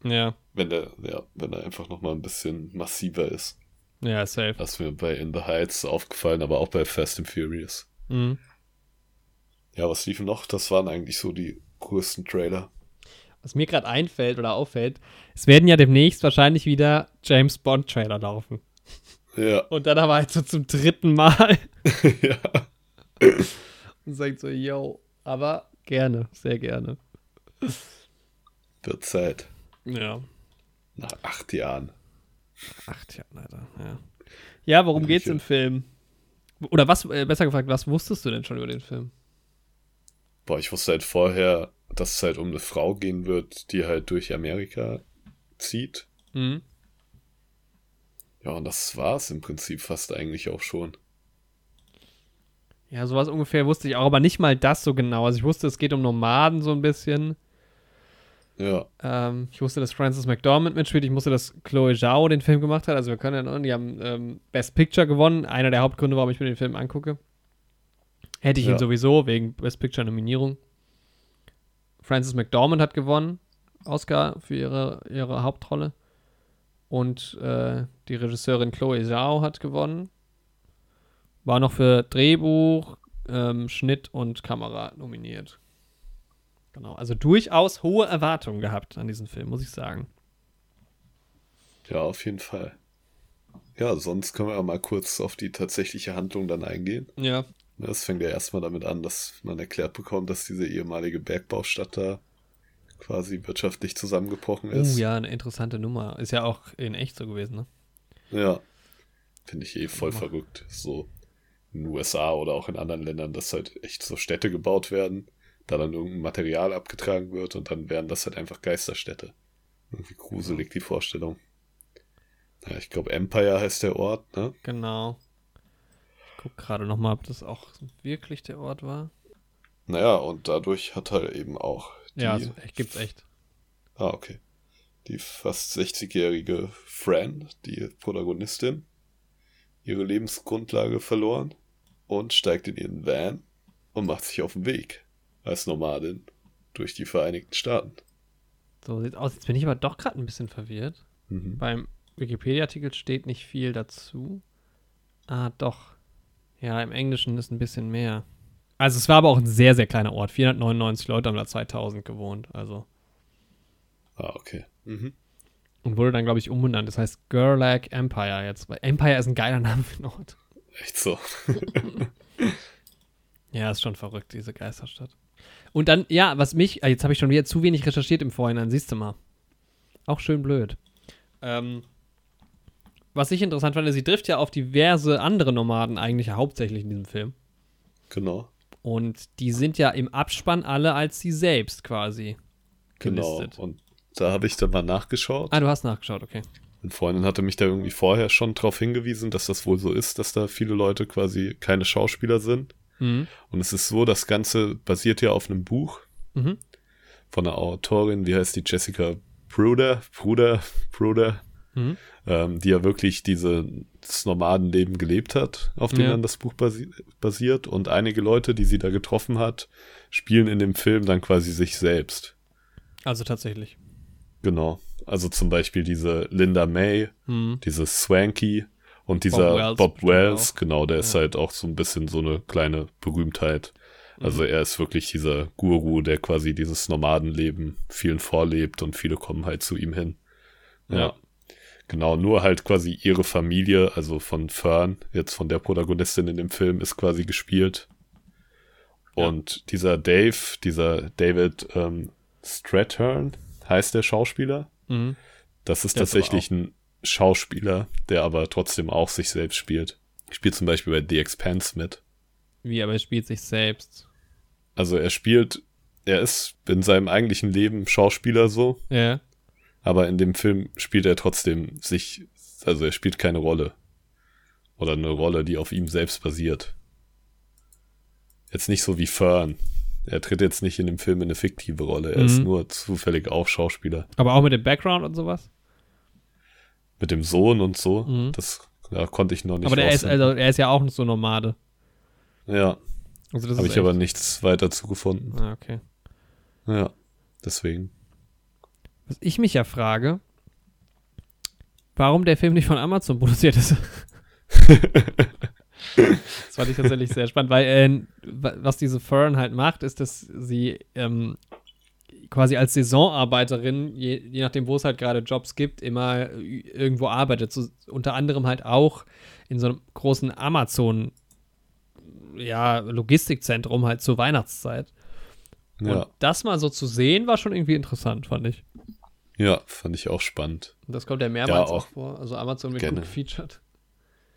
Speaker 1: Ja,
Speaker 2: wenn der, ja, wenn er einfach nochmal ein bisschen massiver ist.
Speaker 1: ja, safe.
Speaker 2: Das ist mir bei In the Heights aufgefallen, aber auch bei Fast and Furious.
Speaker 1: Mhm.
Speaker 2: Ja, was liefen noch? Das waren eigentlich so die größten Trailer.
Speaker 1: Was mir gerade einfällt oder auffällt, es werden ja demnächst wahrscheinlich wieder James Bond Trailer laufen.
Speaker 2: Ja,
Speaker 1: Und dann aber halt so zum dritten Mal
Speaker 2: ja.
Speaker 1: und sagt so, yo, aber gerne, sehr gerne.
Speaker 2: Wird Zeit.
Speaker 1: Ja.
Speaker 2: Nach acht Jahren.
Speaker 1: Acht Jahre, Alter, ja. Ja, worum geht's im Film? Oder was, äh, besser gefragt, was wusstest du denn schon über den Film?
Speaker 2: Boah, ich wusste halt vorher, dass es halt um eine Frau gehen wird, die halt durch Amerika zieht.
Speaker 1: Mhm.
Speaker 2: Ja, und das war's im Prinzip fast eigentlich auch schon.
Speaker 1: Ja, sowas ungefähr wusste ich auch, aber nicht mal das so genau. Also ich wusste, es geht um Nomaden so ein bisschen.
Speaker 2: Ja,
Speaker 1: Ähm, ich wusste, dass Frances McDormand mitspielt. Ich wusste, dass Chloe Zhao den Film gemacht hat. Also wir können ja noch, die haben ähm, Best Picture gewonnen. Einer der Hauptgründe, warum ich mir den Film angucke. Hätte ich
Speaker 2: Ja.
Speaker 1: ihn sowieso, wegen Best Picture Nominierung. Frances McDormand hat gewonnen. Oscar für ihre, ihre Hauptrolle. Und äh, die Regisseurin Chloe Zhao hat gewonnen. War noch für Drehbuch, ähm, Schnitt und Kamera nominiert. Genau, also durchaus hohe Erwartungen gehabt an diesen Film, muss ich sagen.
Speaker 2: ja, auf jeden Fall. Ja, sonst können wir mal kurz auf die tatsächliche Handlung dann eingehen.
Speaker 1: Ja.
Speaker 2: Das fängt ja erstmal damit an, dass man erklärt bekommt, dass diese ehemalige Bergbaustadt da quasi wirtschaftlich zusammengebrochen ist.
Speaker 1: Oh ja, eine interessante Nummer. Ist ja auch in echt so gewesen, ne?
Speaker 2: Ja. Finde ich eh voll
Speaker 1: Ja.
Speaker 2: verrückt. So in den USA oder auch in anderen Ländern, dass halt echt so Städte gebaut werden, da dann irgendein Material abgetragen wird und dann wären das halt einfach Geisterstädte. Irgendwie gruselig, die Vorstellung. Ja, ich glaube, Empire heißt der Ort, ne?
Speaker 1: Genau. Guck gerade nochmal, ob das auch wirklich der Ort war.
Speaker 2: Naja, und dadurch hat halt eben auch die.
Speaker 1: Ja, also, gibt's echt.
Speaker 2: Ah, okay. Die fast 60-jährige Fran, die Protagonistin, ihre Lebensgrundlage verloren und steigt in ihren Van und macht sich auf den Weg als Nomadin durch die Vereinigten Staaten.
Speaker 1: So sieht's aus. Jetzt bin ich aber doch gerade ein bisschen verwirrt.
Speaker 2: Mhm.
Speaker 1: Beim Wikipedia-Artikel steht nicht viel dazu. Ah, doch. Ja, im Englischen ist ein bisschen mehr. Also es war aber auch ein sehr, sehr kleiner Ort. 499 Leute haben da 2000 gewohnt. Also.
Speaker 2: Ah, okay. Mhm.
Speaker 1: Und wurde dann, glaube ich, umbenannt. Das heißt Gerlach Empire jetzt. Weil Empire ist ein geiler Name für einen Ort.
Speaker 2: Echt so.
Speaker 1: Ja, ist schon verrückt, diese Geisterstadt. Und dann, ja, was mich, ah, jetzt habe ich schon wieder zu wenig recherchiert im Vorhinein, siehst du mal. Auch schön blöd. Ähm, was ich interessant fand, sie trifft ja auf diverse andere Nomaden eigentlich hauptsächlich in diesem Film.
Speaker 2: Genau.
Speaker 1: Und die sind ja im Abspann alle als sie selbst quasi
Speaker 2: Genau.
Speaker 1: gelistet.
Speaker 2: Und da habe ich dann mal nachgeschaut.
Speaker 1: Ah, du hast nachgeschaut, okay.
Speaker 2: Eine Freundin hatte mich da irgendwie vorher schon drauf hingewiesen, dass das wohl so ist, dass da viele Leute quasi keine Schauspieler sind.
Speaker 1: Mhm.
Speaker 2: Und es ist so, das Ganze basiert ja auf einem Buch
Speaker 1: Mhm.
Speaker 2: von einer Autorin, wie heißt die, Jessica Bruder, Bruder, Bruder,
Speaker 1: Mhm.
Speaker 2: ähm, die ja wirklich diese, das Nomadenleben gelebt hat, auf dem
Speaker 1: Ja.
Speaker 2: dann das Buch basi basiert. Und einige Leute, die sie da getroffen hat, spielen in dem Film dann quasi sich selbst.
Speaker 1: Also tatsächlich.
Speaker 2: Genau. Also zum Beispiel diese Linda May,
Speaker 1: Mhm.
Speaker 2: diese Swanky und dieser
Speaker 1: Wells
Speaker 2: Bob
Speaker 1: bestimmt
Speaker 2: Wells, genau, der ist
Speaker 1: Ja.
Speaker 2: halt auch so ein bisschen so eine kleine Berühmtheit. Also
Speaker 1: Mhm.
Speaker 2: er ist wirklich dieser Guru, der quasi dieses Nomadenleben vielen vorlebt und viele kommen halt zu ihm hin. Ja.
Speaker 1: Ja.
Speaker 2: Genau, nur halt quasi ihre Familie, also von Fern, jetzt von der Protagonistin in dem Film, ist quasi gespielt.
Speaker 1: Ja.
Speaker 2: Und dieser Dave, dieser David ähm, Strathern, heißt der Schauspieler.
Speaker 1: Mhm.
Speaker 2: Das ist
Speaker 1: Der ist
Speaker 2: tatsächlich ein Schauspieler, der aber trotzdem auch sich selbst spielt. Spielt zum Beispiel bei The Expanse mit.
Speaker 1: Wie, aber er spielt sich selbst.
Speaker 2: Also er spielt, er ist in seinem eigentlichen Leben Schauspieler so,
Speaker 1: Ja.
Speaker 2: Aber in dem Film spielt er trotzdem sich, also er spielt keine Rolle. Oder eine Rolle, die auf ihm selbst basiert. Jetzt nicht so wie Fern. Er tritt jetzt nicht in dem Film in eine fiktive Rolle. Er ist
Speaker 1: Mhm.
Speaker 2: nur zufällig auch Schauspieler.
Speaker 1: Aber auch mit dem Background und sowas?
Speaker 2: Mit dem Sohn und so.
Speaker 1: Mhm.
Speaker 2: Das ja, konnte ich noch nicht
Speaker 1: aber der ist, also, er ist ja auch so Nomade.
Speaker 2: Ja,
Speaker 1: Also
Speaker 2: habe
Speaker 1: ist
Speaker 2: ich aber
Speaker 1: echt-
Speaker 2: nichts weiter zugefunden.
Speaker 1: Ah, okay.
Speaker 2: Ja, deswegen.
Speaker 1: Was ich mich ja frage, warum der Film nicht von Amazon produziert ist. das fand ich tatsächlich sehr spannend, weil äh, wa- was diese Fern halt macht, ist, dass sie ähm, quasi als Saisonarbeiterin, je, je nachdem, wo es halt gerade Jobs gibt, immer äh, irgendwo arbeitet. So, unter anderem halt auch in so einem großen Amazon ja, Logistikzentrum halt zur Weihnachtszeit.
Speaker 2: Ja,
Speaker 1: Und das mal so zu sehen, war schon irgendwie interessant, fand ich.
Speaker 2: Ja, fand ich auch spannend.
Speaker 1: Und das kommt ja mehrmals
Speaker 2: Ja,
Speaker 1: auch
Speaker 2: auch.
Speaker 1: vor. Also Amazon wird
Speaker 2: Gerne.
Speaker 1: gut gefeatured.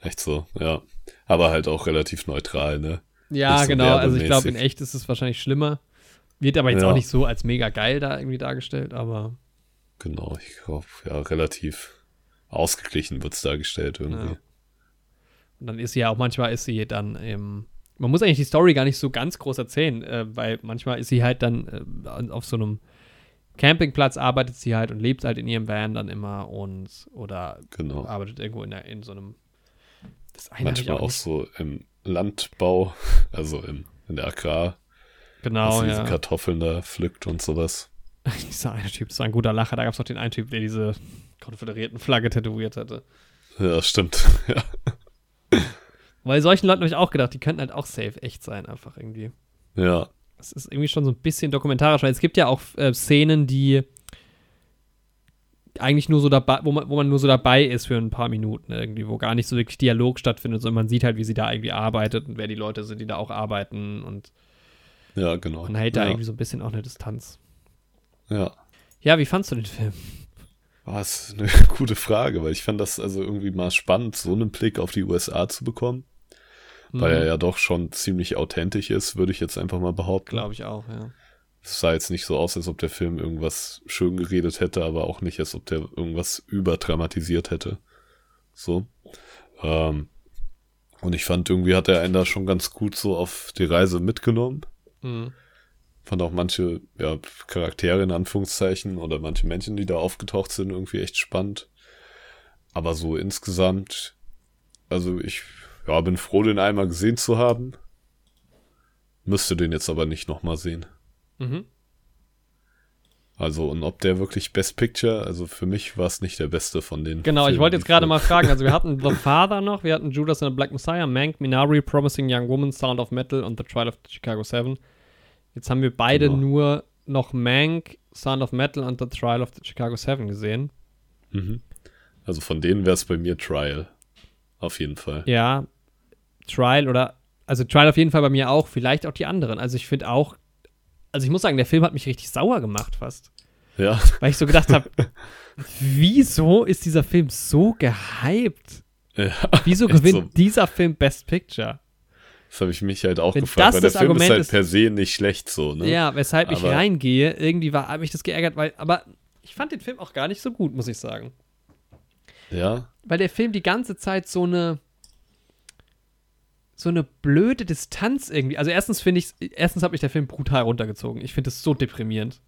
Speaker 2: Echt so, ja. Aber halt auch relativ neutral, ne?
Speaker 1: Ja,
Speaker 2: so
Speaker 1: genau. Also ich glaube, in echt ist es wahrscheinlich schlimmer. Wird aber jetzt
Speaker 2: Ja.
Speaker 1: auch nicht so als mega geil da irgendwie dargestellt, aber
Speaker 2: Genau, ich glaube, ja, relativ ausgeglichen wird's dargestellt irgendwie.
Speaker 1: Ja. Und dann ist sie ja auch, manchmal ist sie dann im. Man muss eigentlich die Story gar nicht so ganz groß erzählen, äh, weil manchmal ist sie halt dann äh, auf so einem Campingplatz, arbeitet sie halt und lebt halt in ihrem Van dann immer und oder
Speaker 2: Genau.
Speaker 1: arbeitet irgendwo in, der, in so einem. Das eine
Speaker 2: Manchmal auch,
Speaker 1: nicht-
Speaker 2: so im Landbau, also im, in der Agrar, dass
Speaker 1: Genau,
Speaker 2: sie diese
Speaker 1: ja.
Speaker 2: Kartoffeln da pflückt und sowas.
Speaker 1: Dieser eine Typ, das war ein guter Lacher. Da gab es noch den einen Typ, der diese konföderierten Flagge tätowiert hatte.
Speaker 2: Ja, stimmt. ja.
Speaker 1: Weil solchen Leuten habe ich auch gedacht, die könnten halt auch safe echt sein, einfach irgendwie.
Speaker 2: ja,
Speaker 1: Es ist irgendwie schon so ein bisschen dokumentarisch, weil es gibt ja auch äh, Szenen, die eigentlich nur so dabei, wo man, wo man nur so dabei ist für ein paar Minuten irgendwie, wo gar nicht so wirklich Dialog stattfindet, sondern man sieht halt, wie sie da irgendwie arbeitet und wer die Leute sind, die da auch arbeiten und
Speaker 2: ja, genau.
Speaker 1: man hält da
Speaker 2: ja.
Speaker 1: irgendwie so ein bisschen auch eine Distanz.
Speaker 2: Ja.
Speaker 1: Ja, wie fandst du den Film?
Speaker 2: Das ist eine gute Frage, weil ich fand das also irgendwie mal spannend, so einen Blick auf die USA zu bekommen. Weil er ja doch schon ziemlich authentisch ist, würde ich jetzt einfach mal behaupten.
Speaker 1: Glaube ich auch, ja.
Speaker 2: Es sah jetzt nicht so aus, als ob der Film irgendwas schön geredet hätte, aber auch nicht, als ob der irgendwas überdramatisiert hätte. So. Ähm, und ich fand, irgendwie hat er einen da schon ganz gut so auf die Reise mitgenommen.
Speaker 1: Mhm.
Speaker 2: Fand auch manche ja, Charaktere in Anführungszeichen oder manche Menschen, die da aufgetaucht sind, irgendwie echt spannend. Aber so insgesamt, also ich ja, bin froh, den einmal gesehen zu haben. Müsste den jetzt aber nicht nochmal sehen.
Speaker 1: Mhm.
Speaker 2: Also, und ob der wirklich Best Picture, also für mich war es nicht der beste von den.
Speaker 1: Genau, ich
Speaker 2: Filmen,
Speaker 1: wollte
Speaker 2: die
Speaker 1: jetzt gerade mal fragen. Also, wir hatten The Father noch, wir hatten Judas and the Black Messiah, Mank, Minari, Promising Young Woman, Sound of Metal und The Trial of the Chicago Seven. Jetzt haben wir beide
Speaker 2: Genau.
Speaker 1: nur noch Mank, Sound of Metal und The Trial of the Chicago Seven gesehen.
Speaker 2: Mhm. Also von denen wäre es bei mir Trial. Auf jeden Fall.
Speaker 1: Ja, Trial oder, also Trial auf jeden Fall bei mir auch, vielleicht auch die anderen. Also, ich finde auch, also ich muss sagen, der Film hat mich richtig sauer gemacht fast.
Speaker 2: Ja,
Speaker 1: Weil ich so gedacht habe, wieso ist dieser Film so gehypt?
Speaker 2: ja
Speaker 1: Wieso gewinnt
Speaker 2: so.
Speaker 1: dieser Film Best Picture?
Speaker 2: das habe ich mich halt auch
Speaker 1: Wenn
Speaker 2: gefragt,
Speaker 1: das
Speaker 2: weil der Film
Speaker 1: Argument
Speaker 2: ist halt
Speaker 1: ist-
Speaker 2: per se nicht schlecht so, ne?
Speaker 1: Ja, weshalb ich
Speaker 2: Aber-
Speaker 1: reingehe, irgendwie war hat mich das geärgert, weil, aber ich fand den Film auch gar nicht so gut, muss ich sagen.
Speaker 2: Ja,
Speaker 1: Weil der Film die ganze Zeit so eine so eine blöde Distanz irgendwie. Also erstens finde ich, erstens habe ich der Film brutal runtergezogen. Ich finde es so deprimierend.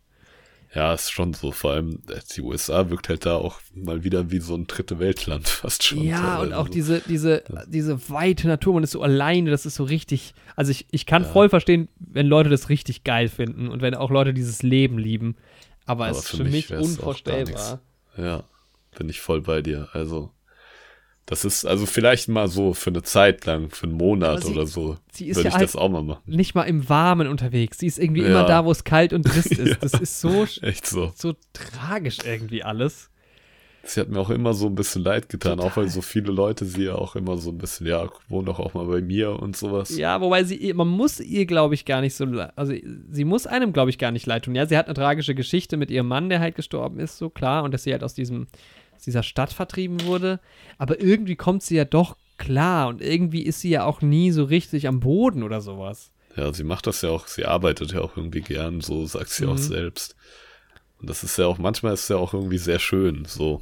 Speaker 2: ja, ist schon so. Vor allem äh, die USA wirkt halt da auch mal wieder wie so ein dritte Weltland fast schon.
Speaker 1: Ja, und
Speaker 2: teilweise.
Speaker 1: auch diese, diese, diese weite Natur, man ist so alleine, das ist so richtig. Also ich, ich kann
Speaker 2: Ja.
Speaker 1: voll verstehen, wenn Leute das richtig geil finden und wenn auch Leute dieses Leben lieben. Aber,
Speaker 2: Aber
Speaker 1: es ist
Speaker 2: für mich
Speaker 1: mich unvorstellbar.
Speaker 2: Ja, bin ich voll bei dir. Also, das ist also vielleicht mal so für eine Zeit lang, für einen Monat
Speaker 1: sie-
Speaker 2: oder so.
Speaker 1: sie ist
Speaker 2: würde
Speaker 1: ja
Speaker 2: ich
Speaker 1: halt-
Speaker 2: das auch mal machen.
Speaker 1: Nicht mal im Warmen unterwegs. Sie ist irgendwie
Speaker 2: Ja.
Speaker 1: immer da, wo es kalt und trist ist.
Speaker 2: Ja.
Speaker 1: Das ist so,
Speaker 2: Echt so.
Speaker 1: so tragisch irgendwie alles.
Speaker 2: Sie hat mir auch immer so ein bisschen leid getan, auch weil
Speaker 1: Total.
Speaker 2: so viele Leute sie ja auch immer so ein bisschen, ja, wohnen doch auch mal bei mir und sowas.
Speaker 1: Ja, wobei sie, man muss ihr, glaube ich, gar nicht so, also sie muss einem, glaube ich, gar nicht leid tun. Ja, sie hat eine tragische Geschichte mit ihrem Mann, der halt gestorben ist, so klar, und dass sie halt aus diesem, aus dieser Stadt vertrieben wurde. Aber irgendwie kommt sie ja doch klar und irgendwie ist sie ja auch nie so richtig am Boden oder sowas.
Speaker 2: Ja, sie macht das ja auch, sie arbeitet ja auch irgendwie gern, so sagt sie auch
Speaker 1: Mhm.
Speaker 2: selbst. Und das ist ja auch, manchmal ist es ja auch irgendwie sehr schön, so.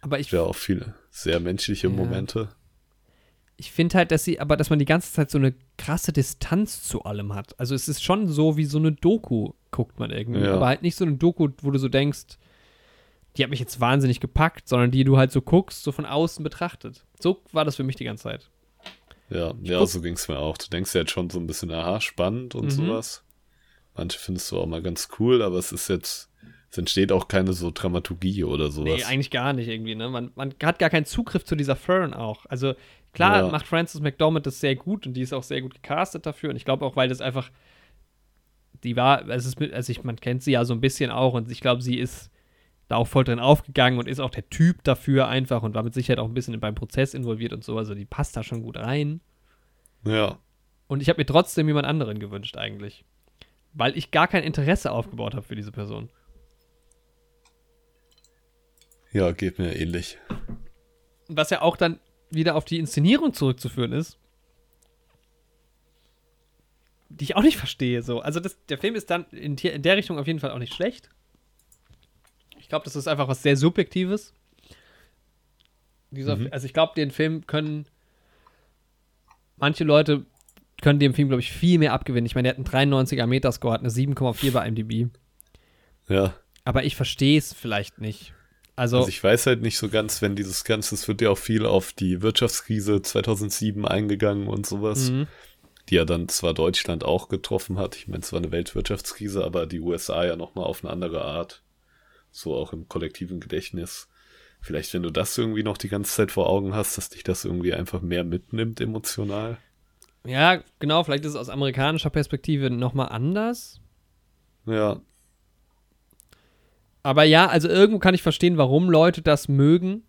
Speaker 1: Aber ich,
Speaker 2: Ja, auch viele sehr menschliche
Speaker 1: Ja.
Speaker 2: Momente.
Speaker 1: ich finde halt, dass sie, aber dass man die ganze Zeit so eine krasse Distanz zu allem hat. Also es ist schon so wie so eine Doku, guckt man irgendwie.
Speaker 2: Ja.
Speaker 1: Aber halt nicht so eine Doku, wo du so denkst, die hat mich jetzt wahnsinnig gepackt, sondern die du halt so guckst, so von außen betrachtet. So war das für mich die ganze Zeit.
Speaker 2: Ja, ja,
Speaker 1: guck-
Speaker 2: so ging es mir auch. Du denkst ja jetzt schon so ein bisschen, aha, spannend und
Speaker 1: Mhm.
Speaker 2: sowas. Manche findest du auch mal ganz cool, aber es ist jetzt, es entsteht auch keine so Dramaturgie oder sowas.
Speaker 1: Nee, eigentlich gar nicht irgendwie, ne? Man, man hat gar keinen Zugriff zu dieser Fern auch. Also klar
Speaker 2: Ja.
Speaker 1: macht Frances McDormand das sehr gut und die ist auch sehr gut gecastet dafür. Und ich glaube auch, weil das einfach, die war, es ist also ich, man kennt sie ja so ein bisschen auch und ich glaube, sie ist da auch voll drin aufgegangen und ist auch der Typ dafür einfach und war mit Sicherheit auch ein bisschen beim Prozess involviert und so. Also die passt da schon gut rein.
Speaker 2: ja,
Speaker 1: Und ich habe mir trotzdem jemand anderen gewünscht eigentlich. Weil ich gar kein Interesse aufgebaut habe für diese Person.
Speaker 2: Ja, geht mir ähnlich.
Speaker 1: Was ja auch dann wieder auf die Inszenierung zurückzuführen ist, die ich auch nicht verstehe. So. Also das, der Film ist dann in, in der Richtung auf jeden Fall auch nicht schlecht. Ich glaube, das ist einfach was sehr Subjektives. Dieser, mhm. Also ich glaube, den Film können manche Leute können dem Film, glaube ich, viel mehr abgewinnen. Ich meine, der hat einen 93er Metascore, hat eine 7,4 bei IMDb.
Speaker 2: Ja.
Speaker 1: Aber ich verstehe es vielleicht nicht. Also,
Speaker 2: also, ich weiß halt nicht so ganz, wenn dieses Ganze, es wird ja auch viel auf die Wirtschaftskrise 2007 eingegangen und sowas, mhm. die ja dann zwar Deutschland auch getroffen hat. Ich meine, es war eine Weltwirtschaftskrise, aber die USA ja nochmal auf eine andere Art. So auch im kollektiven Gedächtnis. Vielleicht, wenn du das irgendwie noch die ganze Zeit vor Augen hast, dass dich das irgendwie einfach mehr mitnimmt emotional.
Speaker 1: Ja, genau, vielleicht ist es aus amerikanischer Perspektive nochmal anders.
Speaker 2: Ja.
Speaker 1: Aber ja, also irgendwo kann ich verstehen, warum Leute das mögen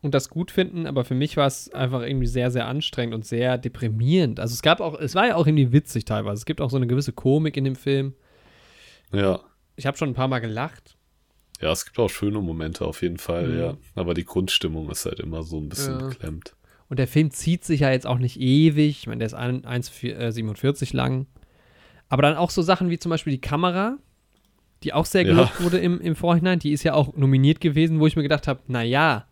Speaker 1: und das gut finden, aber für mich war es einfach irgendwie sehr, sehr anstrengend und sehr deprimierend. Also es gab auch, es war ja auch irgendwie witzig teilweise. Es gibt auch so eine gewisse Komik in dem Film.
Speaker 2: Ja.
Speaker 1: Ich habe schon ein paar Mal gelacht.
Speaker 2: Ja, es gibt auch schöne Momente auf jeden Fall, mhm. ja. Aber die Grundstimmung ist halt immer so ein bisschen ja. beklemmt.
Speaker 1: Und der Film zieht sich ja jetzt auch nicht ewig. Ich meine, der ist 1,47 äh, lang. Aber dann auch so Sachen wie zum Beispiel die Kamera, die auch sehr gelobt ja. wurde im, im Vorhinein. Die ist ja auch nominiert gewesen, wo ich mir gedacht habe, naja.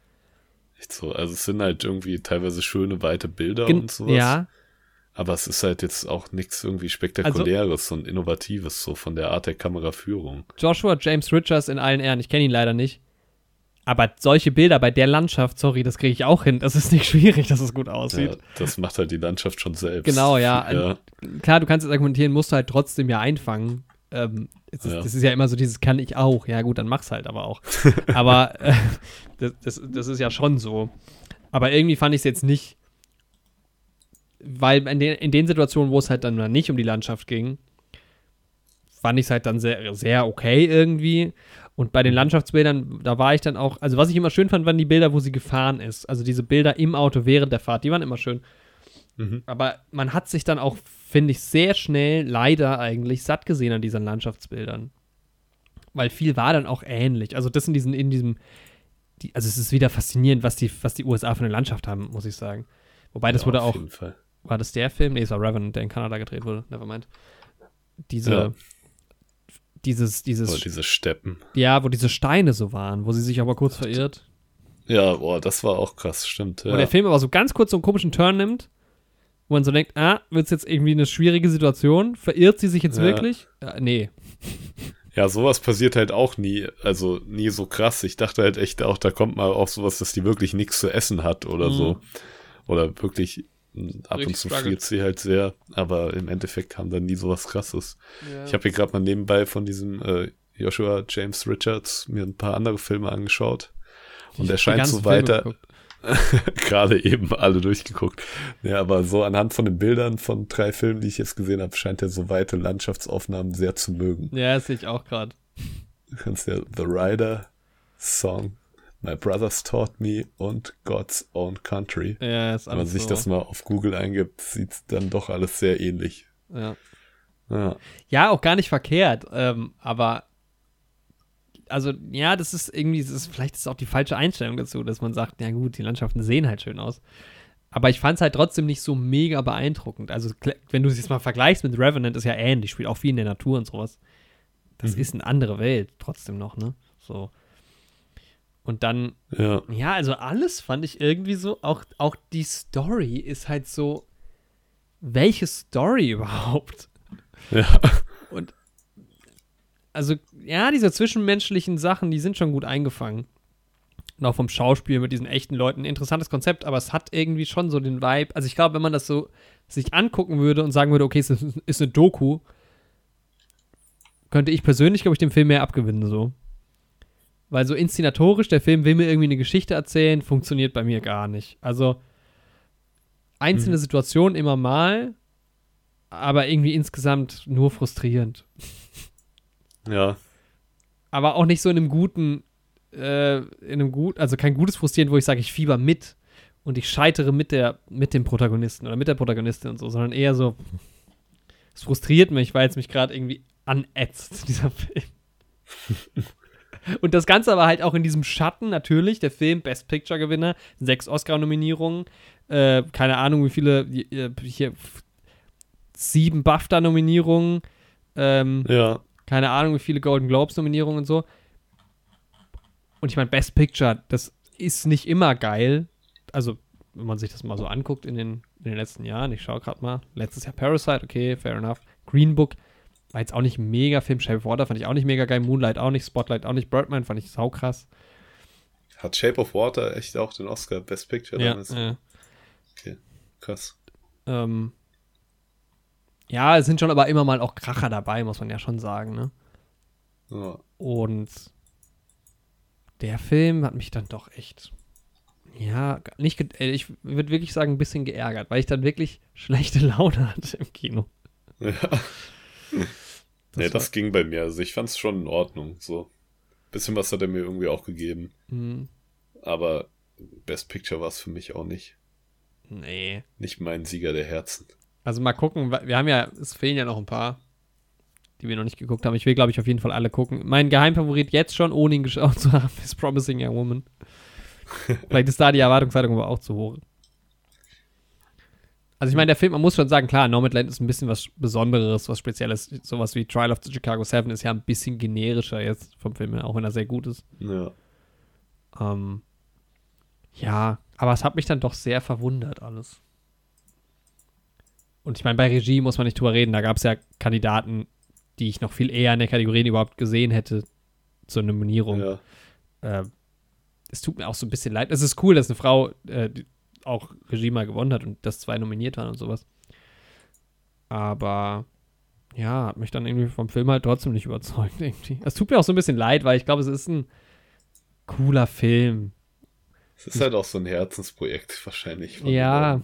Speaker 2: Echt so, also es sind halt irgendwie teilweise schöne, weite Bilder Gen und sowas.
Speaker 1: Ja.
Speaker 2: Aber es ist halt jetzt auch nichts irgendwie Spektakuläres also, und Innovatives, so von der Art der Kameraführung.
Speaker 1: Joshua James Richards in allen Ehren, ich kenne ihn leider nicht. Aber solche Bilder bei der Landschaft, sorry, das kriege ich auch hin. Das ist nicht schwierig, dass es gut aussieht. Ja,
Speaker 2: das macht halt die Landschaft schon selbst.
Speaker 1: Genau, ja. ja. Klar, du kannst es argumentieren, musst du halt trotzdem ja einfangen. Ähm, ist, ja. Das ist ja immer so dieses, kann ich auch. Ja, gut, dann mach's halt aber auch. aber äh, das, das, das, ist ja schon so. Aber irgendwie fand ich es jetzt nicht, weil in den, in den Situationen, wo es halt dann nicht um die Landschaft ging, fand ich es halt dann sehr, sehr okay irgendwie. Und bei den Landschaftsbildern, da war ich dann auch, also was ich immer schön fand, waren die Bilder, wo sie gefahren ist. Also diese Bilder im Auto während der Fahrt, die waren immer schön. Mhm. Aber man hat sich dann auch finde ich, sehr schnell leider eigentlich satt gesehen an diesen Landschaftsbildern. Weil viel war dann auch ähnlich. Also das in diesem, in diesem, die, also es ist wieder faszinierend, was die, was die USA für eine Landschaft haben, muss ich sagen. Wobei das ja, wurde auch. War das der Film? Nee, es war Revenant, der in Kanada gedreht wurde. Nevermind. Diese. Ja. Dieses, dieses.
Speaker 2: Oder diese Steppen.
Speaker 1: Ja, wo diese Steine so waren, wo sie sich aber kurz verirrt.
Speaker 2: Ja, boah, das war auch krass, stimmt. Ja.
Speaker 1: Wo der Film aber so ganz kurz so einen komischen Turn nimmt wo man so denkt, ah, wird es jetzt irgendwie eine schwierige Situation? Verirrt sie sich jetzt ja. wirklich? Ja, nee.
Speaker 2: Ja, sowas passiert halt auch nie, also nie so krass. Ich dachte halt echt auch, da kommt mal auch sowas, dass die wirklich nichts zu essen hat oder mhm. so. Oder wirklich ab Richtig und zu friert sie halt sehr, aber im Endeffekt kam dann nie sowas krasses. Ja. Ich habe hier gerade mal nebenbei von diesem äh, Joshua James Richards mir ein paar andere Filme angeschaut. Und er scheint so weiter. gerade eben alle durchgeguckt. Ja, aber so anhand von den Bildern von drei Filmen, die ich jetzt gesehen habe, scheint er so weite Landschaftsaufnahmen sehr zu mögen.
Speaker 1: Ja, das sehe ich auch gerade.
Speaker 2: Du kannst ja The Rider Song, My Brothers Taught Me und God's Own Country.
Speaker 1: Ja, ist
Speaker 2: alles Wenn man sich so. das mal auf Google eingibt, sieht es dann doch alles sehr ähnlich.
Speaker 1: Ja. Ja, ja auch gar nicht verkehrt. Ähm, aber also ja, das ist irgendwie, das ist, vielleicht ist es auch die falsche Einstellung dazu, dass man sagt, ja gut, die Landschaften sehen halt schön aus. Aber ich fand es halt trotzdem nicht so mega beeindruckend. Also, wenn du es jetzt mal vergleichst mit Revenant, ist ja ähnlich, spielt auch viel in der Natur und sowas. Das mhm. ist eine andere Welt trotzdem noch, ne? So. Und dann,
Speaker 2: ja.
Speaker 1: ja, also alles fand ich irgendwie so, auch, auch die Story ist halt so, welche Story überhaupt?
Speaker 2: Ja.
Speaker 1: Und also, ja, diese zwischenmenschlichen Sachen, die sind schon gut eingefangen. Und auch vom Schauspiel mit diesen echten Leuten. Interessantes Konzept, aber es hat irgendwie schon so den Vibe. Also, ich glaube, wenn man das so sich angucken würde und sagen würde, okay, es ist eine Doku, könnte ich persönlich, glaube ich, dem Film mehr abgewinnen, so. Weil so inszenatorisch, der Film will mir irgendwie eine Geschichte erzählen, funktioniert bei mir gar nicht. Also, einzelne mhm. Situationen immer mal, aber irgendwie insgesamt nur frustrierend.
Speaker 2: Ja.
Speaker 1: Aber auch nicht so in einem guten, äh, in einem gut, also kein gutes Frustrieren, wo ich sage, ich fieber mit und ich scheitere mit der, mit dem Protagonisten oder mit der Protagonistin und so, sondern eher so, es frustriert mich, weil es mich gerade irgendwie anätzt, dieser Film. Und das Ganze aber halt auch in diesem Schatten, natürlich, der Film, Best Picture-Gewinner, sechs Oscar-Nominierungen, äh, keine Ahnung, wie viele, äh, hier, sieben BAFTA-Nominierungen, ähm,
Speaker 2: Ja.
Speaker 1: keine Ahnung, wie viele Golden Globes-Nominierungen und so. Und ich meine, Best Picture, das ist nicht immer geil. Also, wenn man sich das mal so anguckt in den, in den letzten Jahren, ich schaue gerade mal, letztes Jahr Parasite, okay, fair enough. Green Book war jetzt auch nicht mega Film. Shape of Water fand ich auch nicht mega geil. Moonlight auch nicht. Spotlight auch nicht. Birdman fand ich saukrass.
Speaker 2: Hat Shape of Water echt auch den Oscar Best Picture
Speaker 1: Ja,
Speaker 2: damals?
Speaker 1: ja.
Speaker 2: Okay, krass.
Speaker 1: Ähm, ja, es sind schon aber immer mal auch Kracher dabei, muss man ja schon sagen, ne?
Speaker 2: Ja.
Speaker 1: Und der Film hat mich dann doch echt, ja, nicht, äh, ich würde wirklich sagen, ein bisschen geärgert, weil ich dann wirklich schlechte Laune hatte im Kino.
Speaker 2: ja. nee, das ging bei mir. Also ich fand es schon in Ordnung. So. Bisschen was hat er mir irgendwie auch gegeben.
Speaker 1: Hm,
Speaker 2: Aber Best Picture war es für mich auch nicht.
Speaker 1: nee.
Speaker 2: Nicht mein Sieger der Herzen.
Speaker 1: Also mal gucken, wir haben ja, es fehlen ja noch ein paar, die wir noch nicht geguckt haben. Ich will, glaube ich, auf jeden Fall alle gucken. Mein Geheimfavorit jetzt schon, ohne ihn geschaut zu haben, ist Promising Young Woman. Vielleicht ist da die Erwartungshaltung aber auch zu hoch. Also ich meine, der Film, man muss schon sagen, klar, Nomadland ist ein bisschen was Besonderes, was Spezielles. Sowas wie Trial of the Chicago Seven ist ja ein bisschen generischer jetzt vom Film her, auch wenn er sehr gut ist.
Speaker 2: Ja.
Speaker 1: Ähm, ja, aber es hat mich dann doch sehr verwundert alles. Und ich meine, bei Regie muss man nicht drüber reden. Da gab es ja Kandidaten, die ich noch viel eher in der Kategorie überhaupt gesehen hätte zur Nominierung.
Speaker 2: ja.
Speaker 1: Äh, es tut mir auch so ein bisschen leid. Es ist cool, dass eine Frau äh, auch Regie mal gewonnen hat und dass zwei nominiert waren und sowas. Aber ja, hat mich dann irgendwie vom Film halt trotzdem nicht überzeugt. Irgendwie. Es tut mir auch so ein bisschen leid, weil ich glaube, es ist ein cooler Film.
Speaker 2: Es ist halt auch so ein Herzensprojekt wahrscheinlich.
Speaker 1: Ja.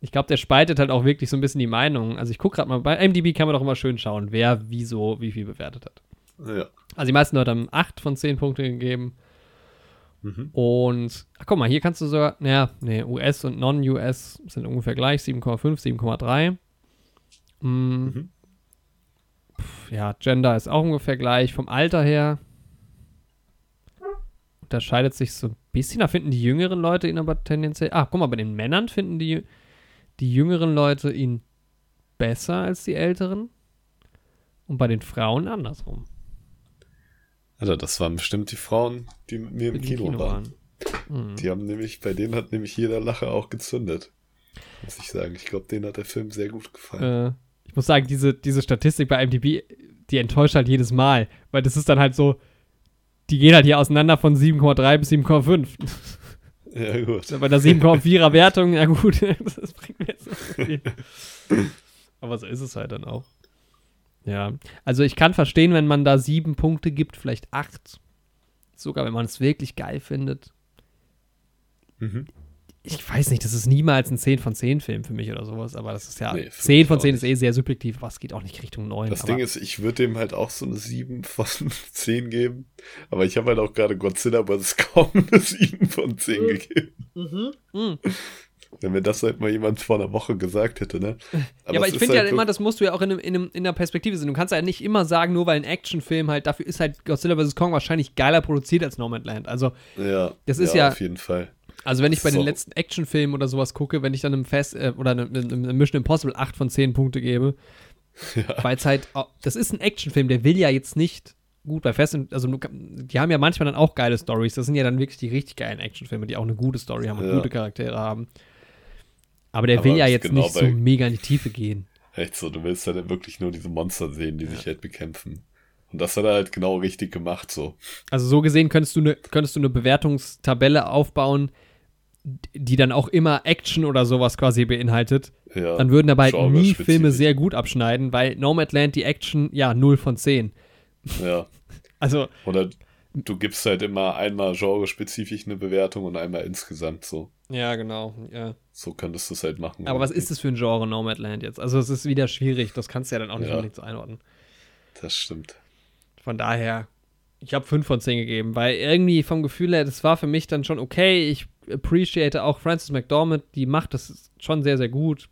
Speaker 1: Ich glaube, der spaltet halt auch wirklich so ein bisschen die Meinung. Also ich gucke gerade mal, bei MDB kann man doch immer schön schauen, wer wieso wie viel bewertet hat.
Speaker 2: Ja.
Speaker 1: Also die meisten Leute haben 8 von 10 Punkte gegeben.
Speaker 2: Mhm.
Speaker 1: Und, ach guck mal, hier kannst du sogar, naja, nee, US und Non-US sind ungefähr gleich, 7,5, 7,3. Mm,
Speaker 2: Mhm.
Speaker 1: pf, ja, Gender ist auch ungefähr gleich. Vom Alter her unterscheidet sich so ein bisschen. Da finden die jüngeren Leute ihn aber tendenziell. Ah, guck mal, bei den Männern finden die, die jüngeren Leute ihn besser als die älteren. Und bei den Frauen andersrum.
Speaker 2: Alter, das waren bestimmt die Frauen, die mit mir im
Speaker 1: die
Speaker 2: Kino, waren.
Speaker 1: Mhm.
Speaker 2: Die haben nämlich, bei denen hat nämlich jeder Lacher auch gezündet. Muss ich sagen. Ich glaube, denen hat der Film sehr gut gefallen.
Speaker 1: äh, ich muss sagen, diese, diese Statistik bei IMDb, die enttäuscht halt jedes Mal, weil das ist dann halt so, die gehen halt hier auseinander von 7,3 bis 7,5.
Speaker 2: Ja, gut.
Speaker 1: Bei der 7,4er Wertung, ja gut, das bringt mir jetzt nicht viel. Aber so ist es halt dann auch. Ja, also ich kann verstehen, wenn man da sieben Punkte gibt, vielleicht acht. Sogar wenn man es wirklich geil findet.
Speaker 2: Mhm.
Speaker 1: Ich weiß nicht, das ist niemals ein 10 von 10 Film für mich oder sowas, aber das ist ja,
Speaker 2: Nee, für
Speaker 1: 10
Speaker 2: mich
Speaker 1: von
Speaker 2: auch
Speaker 1: 10 ist eh sehr subjektiv, aber es geht auch nicht Richtung 9.
Speaker 2: Das
Speaker 1: aber,
Speaker 2: Ding ist, ich würde dem halt auch so eine 7 von 10 geben. Aber ich habe halt auch gerade Godzilla vs. Kong eine 7 von 10 gegeben.
Speaker 1: Mhm.
Speaker 2: Wenn mir das halt mal jemand vor einer Woche gesagt hätte, ne?
Speaker 1: ja, aber ich finde ja
Speaker 2: halt
Speaker 1: immer, das musst du ja auch in, einem, in, einem, in der Perspektive sehen. Du kannst ja nicht immer sagen, nur weil ein Actionfilm halt, dafür ist halt Godzilla vs. Kong wahrscheinlich geiler produziert als Nomadland. Also,
Speaker 2: Ja,
Speaker 1: das ist ja-
Speaker 2: Auf jeden Fall.
Speaker 1: also wenn ich bei
Speaker 2: So.
Speaker 1: den letzten Actionfilmen oder sowas gucke, wenn ich dann einem Fest äh, oder einem, Mission Impossible 8 von 10 Punkte gebe,
Speaker 2: Ja.
Speaker 1: weil es halt, das ist ein Actionfilm, der will ja jetzt nicht gut bei Fest, also die haben ja manchmal dann auch geile Stories. Das sind ja dann wirklich die richtig geilen Actionfilme, die auch eine gute Story haben und
Speaker 2: Ja.
Speaker 1: gute Charaktere haben. Aber der
Speaker 2: Aber
Speaker 1: will ja jetzt
Speaker 2: genau
Speaker 1: nicht so mega in die Tiefe gehen.
Speaker 2: Echt so, du willst halt wirklich nur diese Monster sehen, die sich halt bekämpfen. Und das hat er halt genau richtig gemacht, so.
Speaker 1: Also so gesehen könntest du eine könntest du eine Bewertungstabelle aufbauen, die dann auch immer Action oder sowas quasi beinhaltet.
Speaker 2: Ja,
Speaker 1: Dann würden dabei halt nie. Filme sehr gut abschneiden, weil Nomadland die Action, ja, 0 von 10.
Speaker 2: Ja.
Speaker 1: Also,
Speaker 2: Oder du gibst halt immer einmal genrespezifisch eine Bewertung und einmal insgesamt so.
Speaker 1: ja, genau. Ja.
Speaker 2: So könntest du es halt machen.
Speaker 1: Aber was ist das für ein Genre Nomadland jetzt? Also, es ist wieder schwierig. Das kannst du ja dann auch nicht
Speaker 2: Ja.
Speaker 1: unbedingt so einordnen.
Speaker 2: Das stimmt.
Speaker 1: Von daher, ich habe 5 von 10 gegeben, weil irgendwie vom Gefühl her, das war für mich dann schon okay. Ich appreciate auch Frances McDormand, die macht das schon sehr, sehr gut.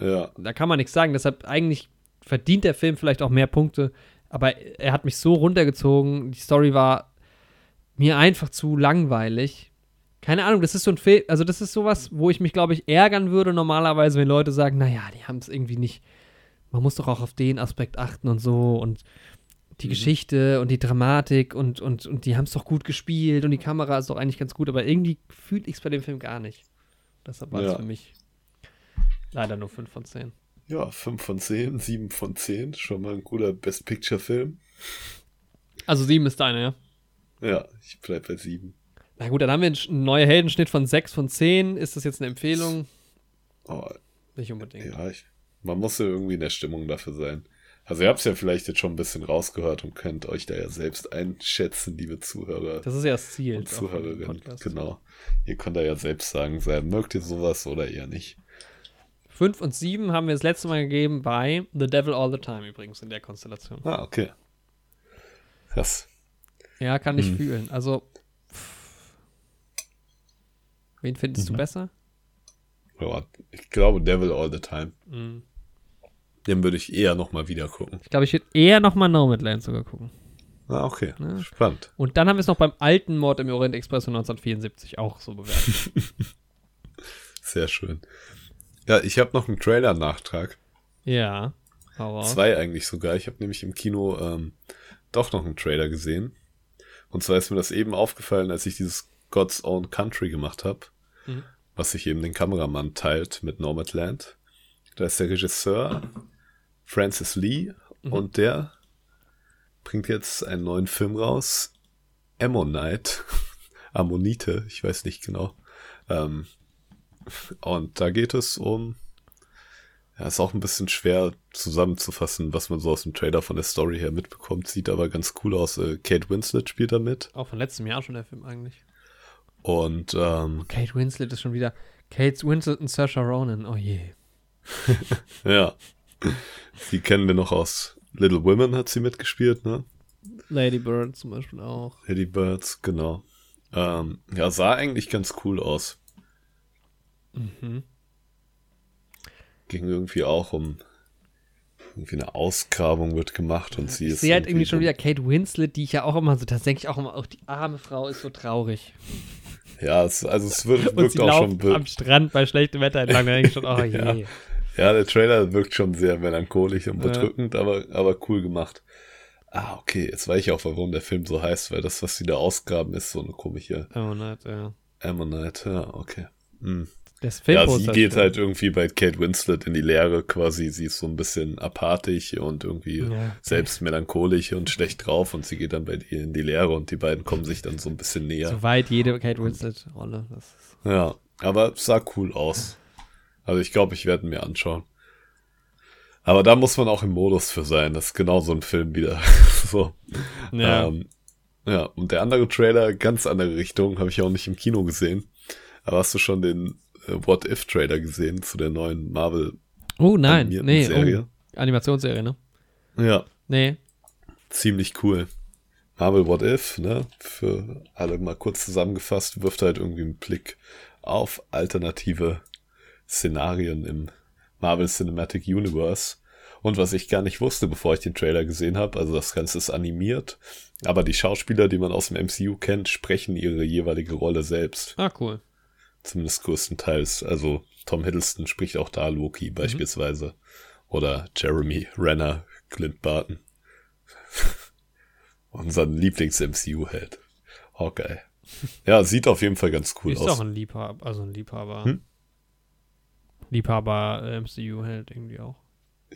Speaker 2: Ja,
Speaker 1: Da kann man nichts sagen. Deshalb eigentlich verdient der Film vielleicht auch mehr Punkte. Aber er hat mich so runtergezogen. Die Story war mir einfach zu langweilig. Keine Ahnung, das ist so ein Film, also das ist sowas, wo ich mich, glaube ich, ärgern würde normalerweise, wenn Leute sagen, naja, die haben es irgendwie nicht, man muss doch auch auf den Aspekt achten und so und die
Speaker 2: Mhm.
Speaker 1: Geschichte und die Dramatik und, und, und die haben es doch gut gespielt und die Kamera ist doch eigentlich ganz gut, aber irgendwie fühle ich es bei dem Film gar nicht. Deshalb war es
Speaker 2: Ja.
Speaker 1: für mich leider nur 5 von 10.
Speaker 2: Ja, 5 von 10, 7 von 10. Schon mal ein guter Best Picture-Film.
Speaker 1: Also 7 ist deine, ja?
Speaker 2: Ja, ich bleib bei 7.
Speaker 1: Na gut, dann haben wir einen neuen Heldenschnitt von 6 von 10. Ist das jetzt eine Empfehlung?
Speaker 2: Oh,
Speaker 1: Nicht unbedingt.
Speaker 2: ja, ich, man muss ja irgendwie in der Stimmung dafür sein. Also ihr habt es ja vielleicht jetzt schon ein bisschen rausgehört und könnt euch da ja selbst einschätzen, liebe Zuhörer
Speaker 1: Das ist ja das Ziel.
Speaker 2: und Zuhörerinnen. Genau. Ihr könnt da ja selbst sagen, sei, mögt ihr sowas oder eher nicht.
Speaker 1: 5 und 7 haben wir das letzte Mal gegeben bei The Devil All the Time übrigens in der Konstellation.
Speaker 2: Ah, okay. Krass.
Speaker 1: Ja, kann ich
Speaker 2: Hm.
Speaker 1: fühlen. Also, pff. wen findest du
Speaker 2: Mhm.
Speaker 1: besser?
Speaker 2: Ja, ich glaube Devil All the Time.
Speaker 1: Mhm.
Speaker 2: Den würde ich eher nochmal wieder gucken.
Speaker 1: Ich glaube, ich würde eher nochmal Nomadland sogar gucken.
Speaker 2: Ah, okay.
Speaker 1: Ja.
Speaker 2: Spannend.
Speaker 1: Und dann haben wir es noch beim alten Mord im Orient Express von 1974 auch so bewertet.
Speaker 2: Sehr schön. Ja, ich habe noch einen Trailer-Nachtrag.
Speaker 1: ja. Raus.
Speaker 2: Zwei eigentlich sogar. Ich habe nämlich im Kino ähm, doch noch einen Trailer gesehen. Und zwar ist mir das eben aufgefallen, als ich dieses God's Own Country gemacht habe,
Speaker 1: Mhm.
Speaker 2: was sich eben den Kameramann teilt mit Nomadland. Da ist der Regisseur Francis Lee
Speaker 1: Mhm.
Speaker 2: und der bringt jetzt einen neuen Film raus. Ammonite. Ammonite, ich weiß nicht genau. Ähm, und da geht es um ja, ist auch ein bisschen schwer zusammenzufassen, was man so aus dem Trailer von der Story her mitbekommt. Sieht aber ganz cool aus. Äh, Kate Winslet spielt da mit.
Speaker 1: Auch von letztem Jahr schon der Film eigentlich.
Speaker 2: Und ähm,
Speaker 1: Kate Winslet ist schon wieder. Kate Winslet und Saoirse Ronan. Oh je.
Speaker 2: ja, sie kennen wir noch aus Little Women hat sie mitgespielt, ne?
Speaker 1: Lady Bird zum Beispiel auch.
Speaker 2: Lady Birds, genau. Ähm, ja, sah eigentlich ganz cool aus.
Speaker 1: Mhm.
Speaker 2: Ging irgendwie auch um irgendwie eine Ausgrabung wird gemacht und sie
Speaker 1: Ich
Speaker 2: ist
Speaker 1: sehe halt irgendwie schon wieder Kate Winslet, die ich ja auch immer so, das denke ich auch immer, auch die arme Frau ist so traurig.
Speaker 2: Ja, es, also es wirkt
Speaker 1: sie
Speaker 2: auch schon
Speaker 1: am Strand bei schlechtem Wetter entlang, da denke ich schon, oh je.
Speaker 2: Ja. Ja, der Trailer wirkt schon sehr melancholisch und
Speaker 1: Ja.
Speaker 2: bedrückend, aber, aber cool gemacht. Ah, okay, jetzt weiß ich auch, warum der Film so heißt, weil das, was sie da ausgraben, ist so eine komische
Speaker 1: nicht, ja.
Speaker 2: Ammonite. Ja, okay. Hm.
Speaker 1: Das
Speaker 2: Ja, sie geht halt irgendwie bei Kate Winslet in die Leere quasi. Sie ist so ein bisschen apathisch und irgendwie
Speaker 1: Ja.
Speaker 2: selbst melancholisch und schlecht drauf und sie geht dann bei ihr in die Leere und die beiden kommen sich dann so ein bisschen näher.
Speaker 1: Soweit jede Kate Winslet-Rolle.
Speaker 2: Ja, aber es sah cool aus. Also ich glaube, ich werde mir anschauen. Aber da muss man auch im Modus für sein. Das ist genau so ein Film wieder. so.
Speaker 1: Ja.
Speaker 2: Ähm, ja, und der andere Trailer, ganz andere Richtung, habe ich auch nicht im Kino gesehen. Aber hast du schon den äh, What If Trailer gesehen zu der neuen Marvel
Speaker 1: oh nein, nee.
Speaker 2: Serie?
Speaker 1: Oh, Animationsserie, ne?
Speaker 2: Ja,
Speaker 1: Nee.
Speaker 2: ziemlich cool. Marvel What If, ne? Für alle mal kurz zusammengefasst, wirft halt irgendwie einen Blick auf alternative Szenarien im Marvel Cinematic Universe. Und was ich gar nicht wusste, bevor ich den Trailer gesehen habe, also das Ganze ist animiert, aber die Schauspieler, die man aus dem MCU kennt, sprechen ihre jeweilige Rolle selbst.
Speaker 1: Ah, cool.
Speaker 2: Zumindest größtenteils. Also Tom Hiddleston spricht auch da Loki beispielsweise. Oder Jeremy Renner, Clint Barton. Unseren Lieblings-MCU-Held. Hawkeye. Ja, sieht auf jeden Fall ganz cool
Speaker 1: ist
Speaker 2: aus.
Speaker 1: doch ein Liebhaber, also ein Liebhaber.
Speaker 2: Hm?
Speaker 1: Liebhaber MCU-Held irgendwie auch.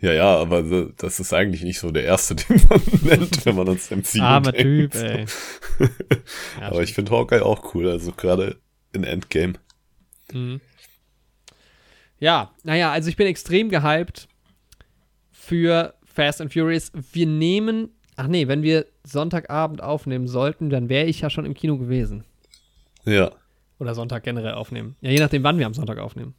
Speaker 2: Ja, ja, aber das ist eigentlich nicht so der erste, den man nennt, wenn man ans MCU
Speaker 1: Armer
Speaker 2: denkt.
Speaker 1: Typ, ey.
Speaker 2: Aber ich finde Hawkeye auch cool, also gerade in Endgame.
Speaker 1: Mhm. Ja, naja, also ich bin extrem gehypt für Fast and Furious. Wir nehmen, ach nee, wenn wir Sonntagabend aufnehmen sollten, dann wäre ich ja schon im Kino gewesen.
Speaker 2: Ja.
Speaker 1: Oder Sonntag generell aufnehmen. Ja, je nachdem, wann wir am Sonntag aufnehmen.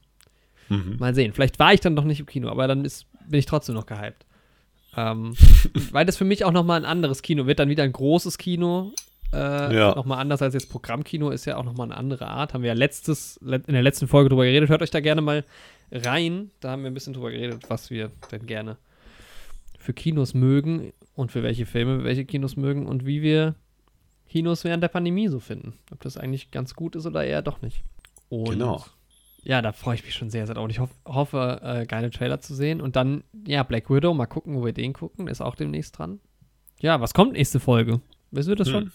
Speaker 2: Mhm.
Speaker 1: Mal sehen. Vielleicht war ich dann noch nicht im Kino, aber dann ist, bin ich trotzdem noch gehypt. Ähm, weil das für mich auch nochmal ein anderes Kino wird, dann wieder ein großes Kino. Äh,
Speaker 2: Ja.
Speaker 1: Nochmal anders als jetzt Programmkino ist ja auch nochmal eine andere Art. Haben wir ja letztes, le- in der letzten Folge drüber geredet. Hört euch da gerne mal rein. Da haben wir ein bisschen drüber geredet, was wir denn gerne für Kinos mögen und für welche Filme welche Kinos mögen und wie wir Kinos während der Pandemie so finden. Ob das eigentlich ganz gut ist oder eher doch nicht. Und
Speaker 2: Genau.
Speaker 1: ja, da freue ich mich schon sehr, sehr drauf. Und ich hoff, hoffe, äh, geile Trailer zu sehen. Und dann, ja, Black Widow, mal gucken, wo wir den gucken. Ist auch demnächst dran. Ja, was kommt nächste Folge? Wissen wir das
Speaker 2: Hm.
Speaker 1: schon?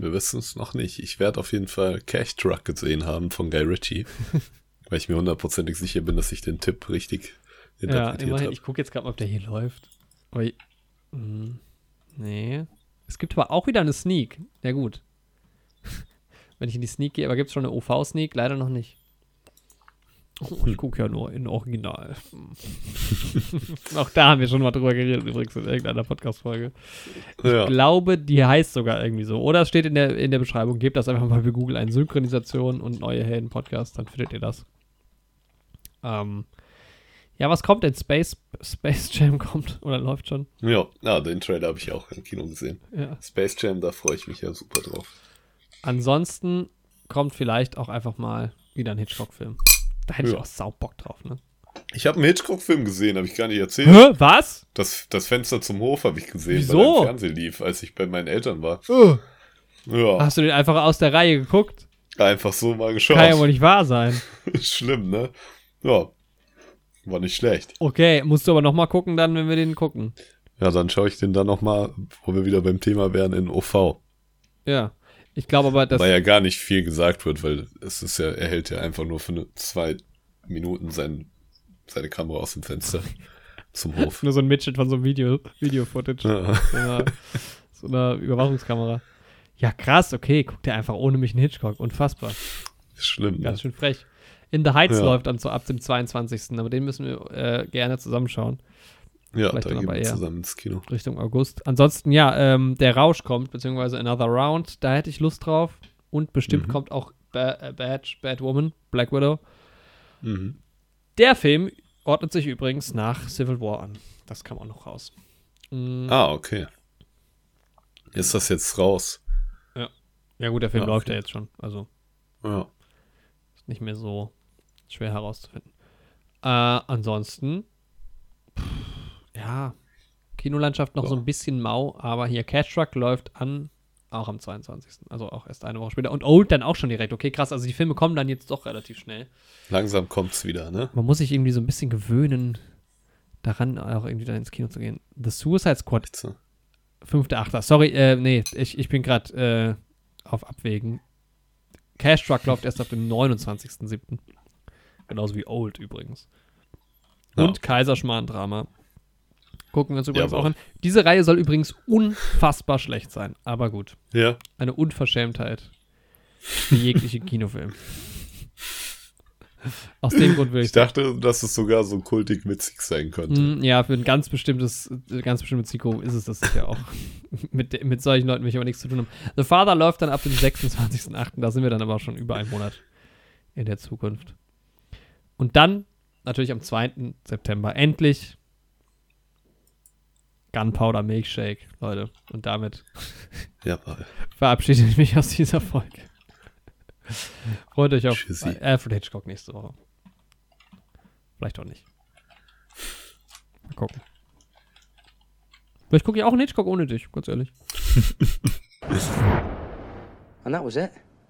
Speaker 2: Wir wissen es noch nicht. Ich werde auf jeden Fall Cash Truck gesehen haben von Guy Ritchie. weil ich mir hundertprozentig sicher bin, dass ich den Tipp richtig
Speaker 1: Ja,
Speaker 2: interpretiert
Speaker 1: immerhin.
Speaker 2: habe.
Speaker 1: Ich gucke jetzt gerade mal, ob der hier läuft. Aber, ich- hm, nee. Es gibt aber auch wieder eine Sneak. Ja, gut. Wenn ich in die Sneak gehe, aber gibt es schon eine OV-Sneak? Leider noch nicht. Oh, ich gucke ja nur in Original. Hm. auch da haben wir schon mal drüber geredet, übrigens in irgendeiner Podcast-Folge.
Speaker 2: Ja.
Speaker 1: glaube, die heißt sogar irgendwie so. Oder es steht in der, in der Beschreibung. Gebt das einfach mal bei Google ein. Synchronisation und neue Helden-Podcast, dann findet ihr das. Ähm, ja, was kommt denn? Space, Space Jam kommt oder läuft schon?
Speaker 2: ja, ja, den Trailer habe ich auch im Kino gesehen.
Speaker 1: Ja.
Speaker 2: Space Jam, da freue ich mich ja super drauf.
Speaker 1: Ansonsten kommt vielleicht auch einfach mal wieder ein Hitchcock-Film. Da hätte ich
Speaker 2: Ja.
Speaker 1: auch sau Bock drauf, ne?
Speaker 2: Ich habe einen Hitchcock-Film gesehen, habe ich gar nicht erzählt.
Speaker 1: Hä? Was?
Speaker 2: Das, das Fenster zum Hof habe ich gesehen,
Speaker 1: Wieso?
Speaker 2: weil er im Fernsehen lief, als ich bei meinen Eltern war. Ja,
Speaker 1: Hast du den einfach aus der Reihe geguckt?
Speaker 2: einfach so mal geschaut.
Speaker 1: Kann ja wohl nicht wahr sein.
Speaker 2: Schlimm, ne? Ja, war nicht schlecht.
Speaker 1: Okay, musst du aber noch mal gucken dann, wenn wir den gucken.
Speaker 2: Ja, dann schaue ich den dann noch mal, wo wir wieder beim Thema wären, in OV.
Speaker 1: Ja. Ich glaube aber, dass
Speaker 2: weil ja gar nicht viel gesagt wird, weil es ist ja, er hält ja einfach nur für zwei Minuten sein, seine Kamera aus dem Fenster zum Hof.
Speaker 1: nur so ein Mitschnitt von so einem Video, Video-Footage.
Speaker 2: Ja.
Speaker 1: so einer, so einer Überwachungskamera. Ja, krass, okay, guckt er einfach ohne mich einen Hitchcock. Unfassbar.
Speaker 2: Ist schlimm. Ne?
Speaker 1: Ganz schön frech. In the Heights
Speaker 2: Ja.
Speaker 1: läuft dann so ab dem 22. Aber den müssen wir äh, gerne zusammenschauen.
Speaker 2: Ja,
Speaker 1: vielleicht
Speaker 2: da
Speaker 1: dann
Speaker 2: gehen
Speaker 1: aber
Speaker 2: wir zusammen ins Kino.
Speaker 1: Richtung August. Ansonsten, ja, ähm, der Rausch kommt, beziehungsweise Another Round. Da hätte ich Lust drauf. Und bestimmt
Speaker 2: Mhm.
Speaker 1: kommt auch ba äh, Bad, Bad Woman, Black Widow.
Speaker 2: Mhm.
Speaker 1: Der Film ordnet sich übrigens nach Civil War an. Das kam auch noch raus. Mm,
Speaker 2: Ah, okay. Ist das jetzt raus?
Speaker 1: Ja, gut, der Film
Speaker 2: Ja,
Speaker 1: läuft
Speaker 2: okay.
Speaker 1: ja jetzt schon. Also
Speaker 2: Ja.
Speaker 1: ist nicht mehr so schwer herauszufinden. Äh, ansonsten, pff, ja, Kinolandschaft noch so
Speaker 2: Ja.
Speaker 1: ein bisschen mau, aber hier Cash Truck läuft an, auch am 22. Also auch erst eine Woche später. Und Old dann auch schon direkt. Okay, krass. Also die Filme kommen dann jetzt doch relativ schnell.
Speaker 2: Langsam kommt's wieder, ne?
Speaker 1: Man muss sich irgendwie so ein bisschen gewöhnen, daran auch irgendwie dann ins Kino zu gehen. The Suicide Squad,
Speaker 2: ne?
Speaker 1: 5.8. Sorry, äh, nee, ich, ich bin gerade äh, auf Abwägen. Cash Truck läuft erst ab dem 29.07. Genauso wie Old übrigens.
Speaker 2: Ja.
Speaker 1: Und Kaiserschmarrn-Drama. Gucken wir uns übrigens
Speaker 2: Jawohl.
Speaker 1: auch an. Diese Reihe soll übrigens unfassbar schlecht sein. Aber gut.
Speaker 2: Ja.
Speaker 1: Eine Unverschämtheit für jegliche Kinofilm. Aus dem Grund würde ich
Speaker 2: Ich dachte, dass es sogar so kultig witzig sein könnte.
Speaker 1: Mm, Ja, für ein ganz bestimmtes, ganz bestimmtes Zielgruppe ist es das sicher auch. mit, mit solchen Leuten will ich aber nichts zu tun haben. The Father läuft dann ab dem 26.08. Da sind wir dann aber schon über einen Monat in der Zukunft. Und dann, natürlich am 2. September, endlich Gunpowder Milkshake, Leute. Und damit
Speaker 2: Jawohl.
Speaker 1: verabschiede ich mich aus dieser Folge. Freut euch auf
Speaker 2: Tschüssi.
Speaker 1: Alfred Hitchcock nächste Woche. Vielleicht auch nicht. Mal gucken. Vielleicht gucke ich auch einen Hitchcock ohne dich, ganz ehrlich.
Speaker 3: And that was it.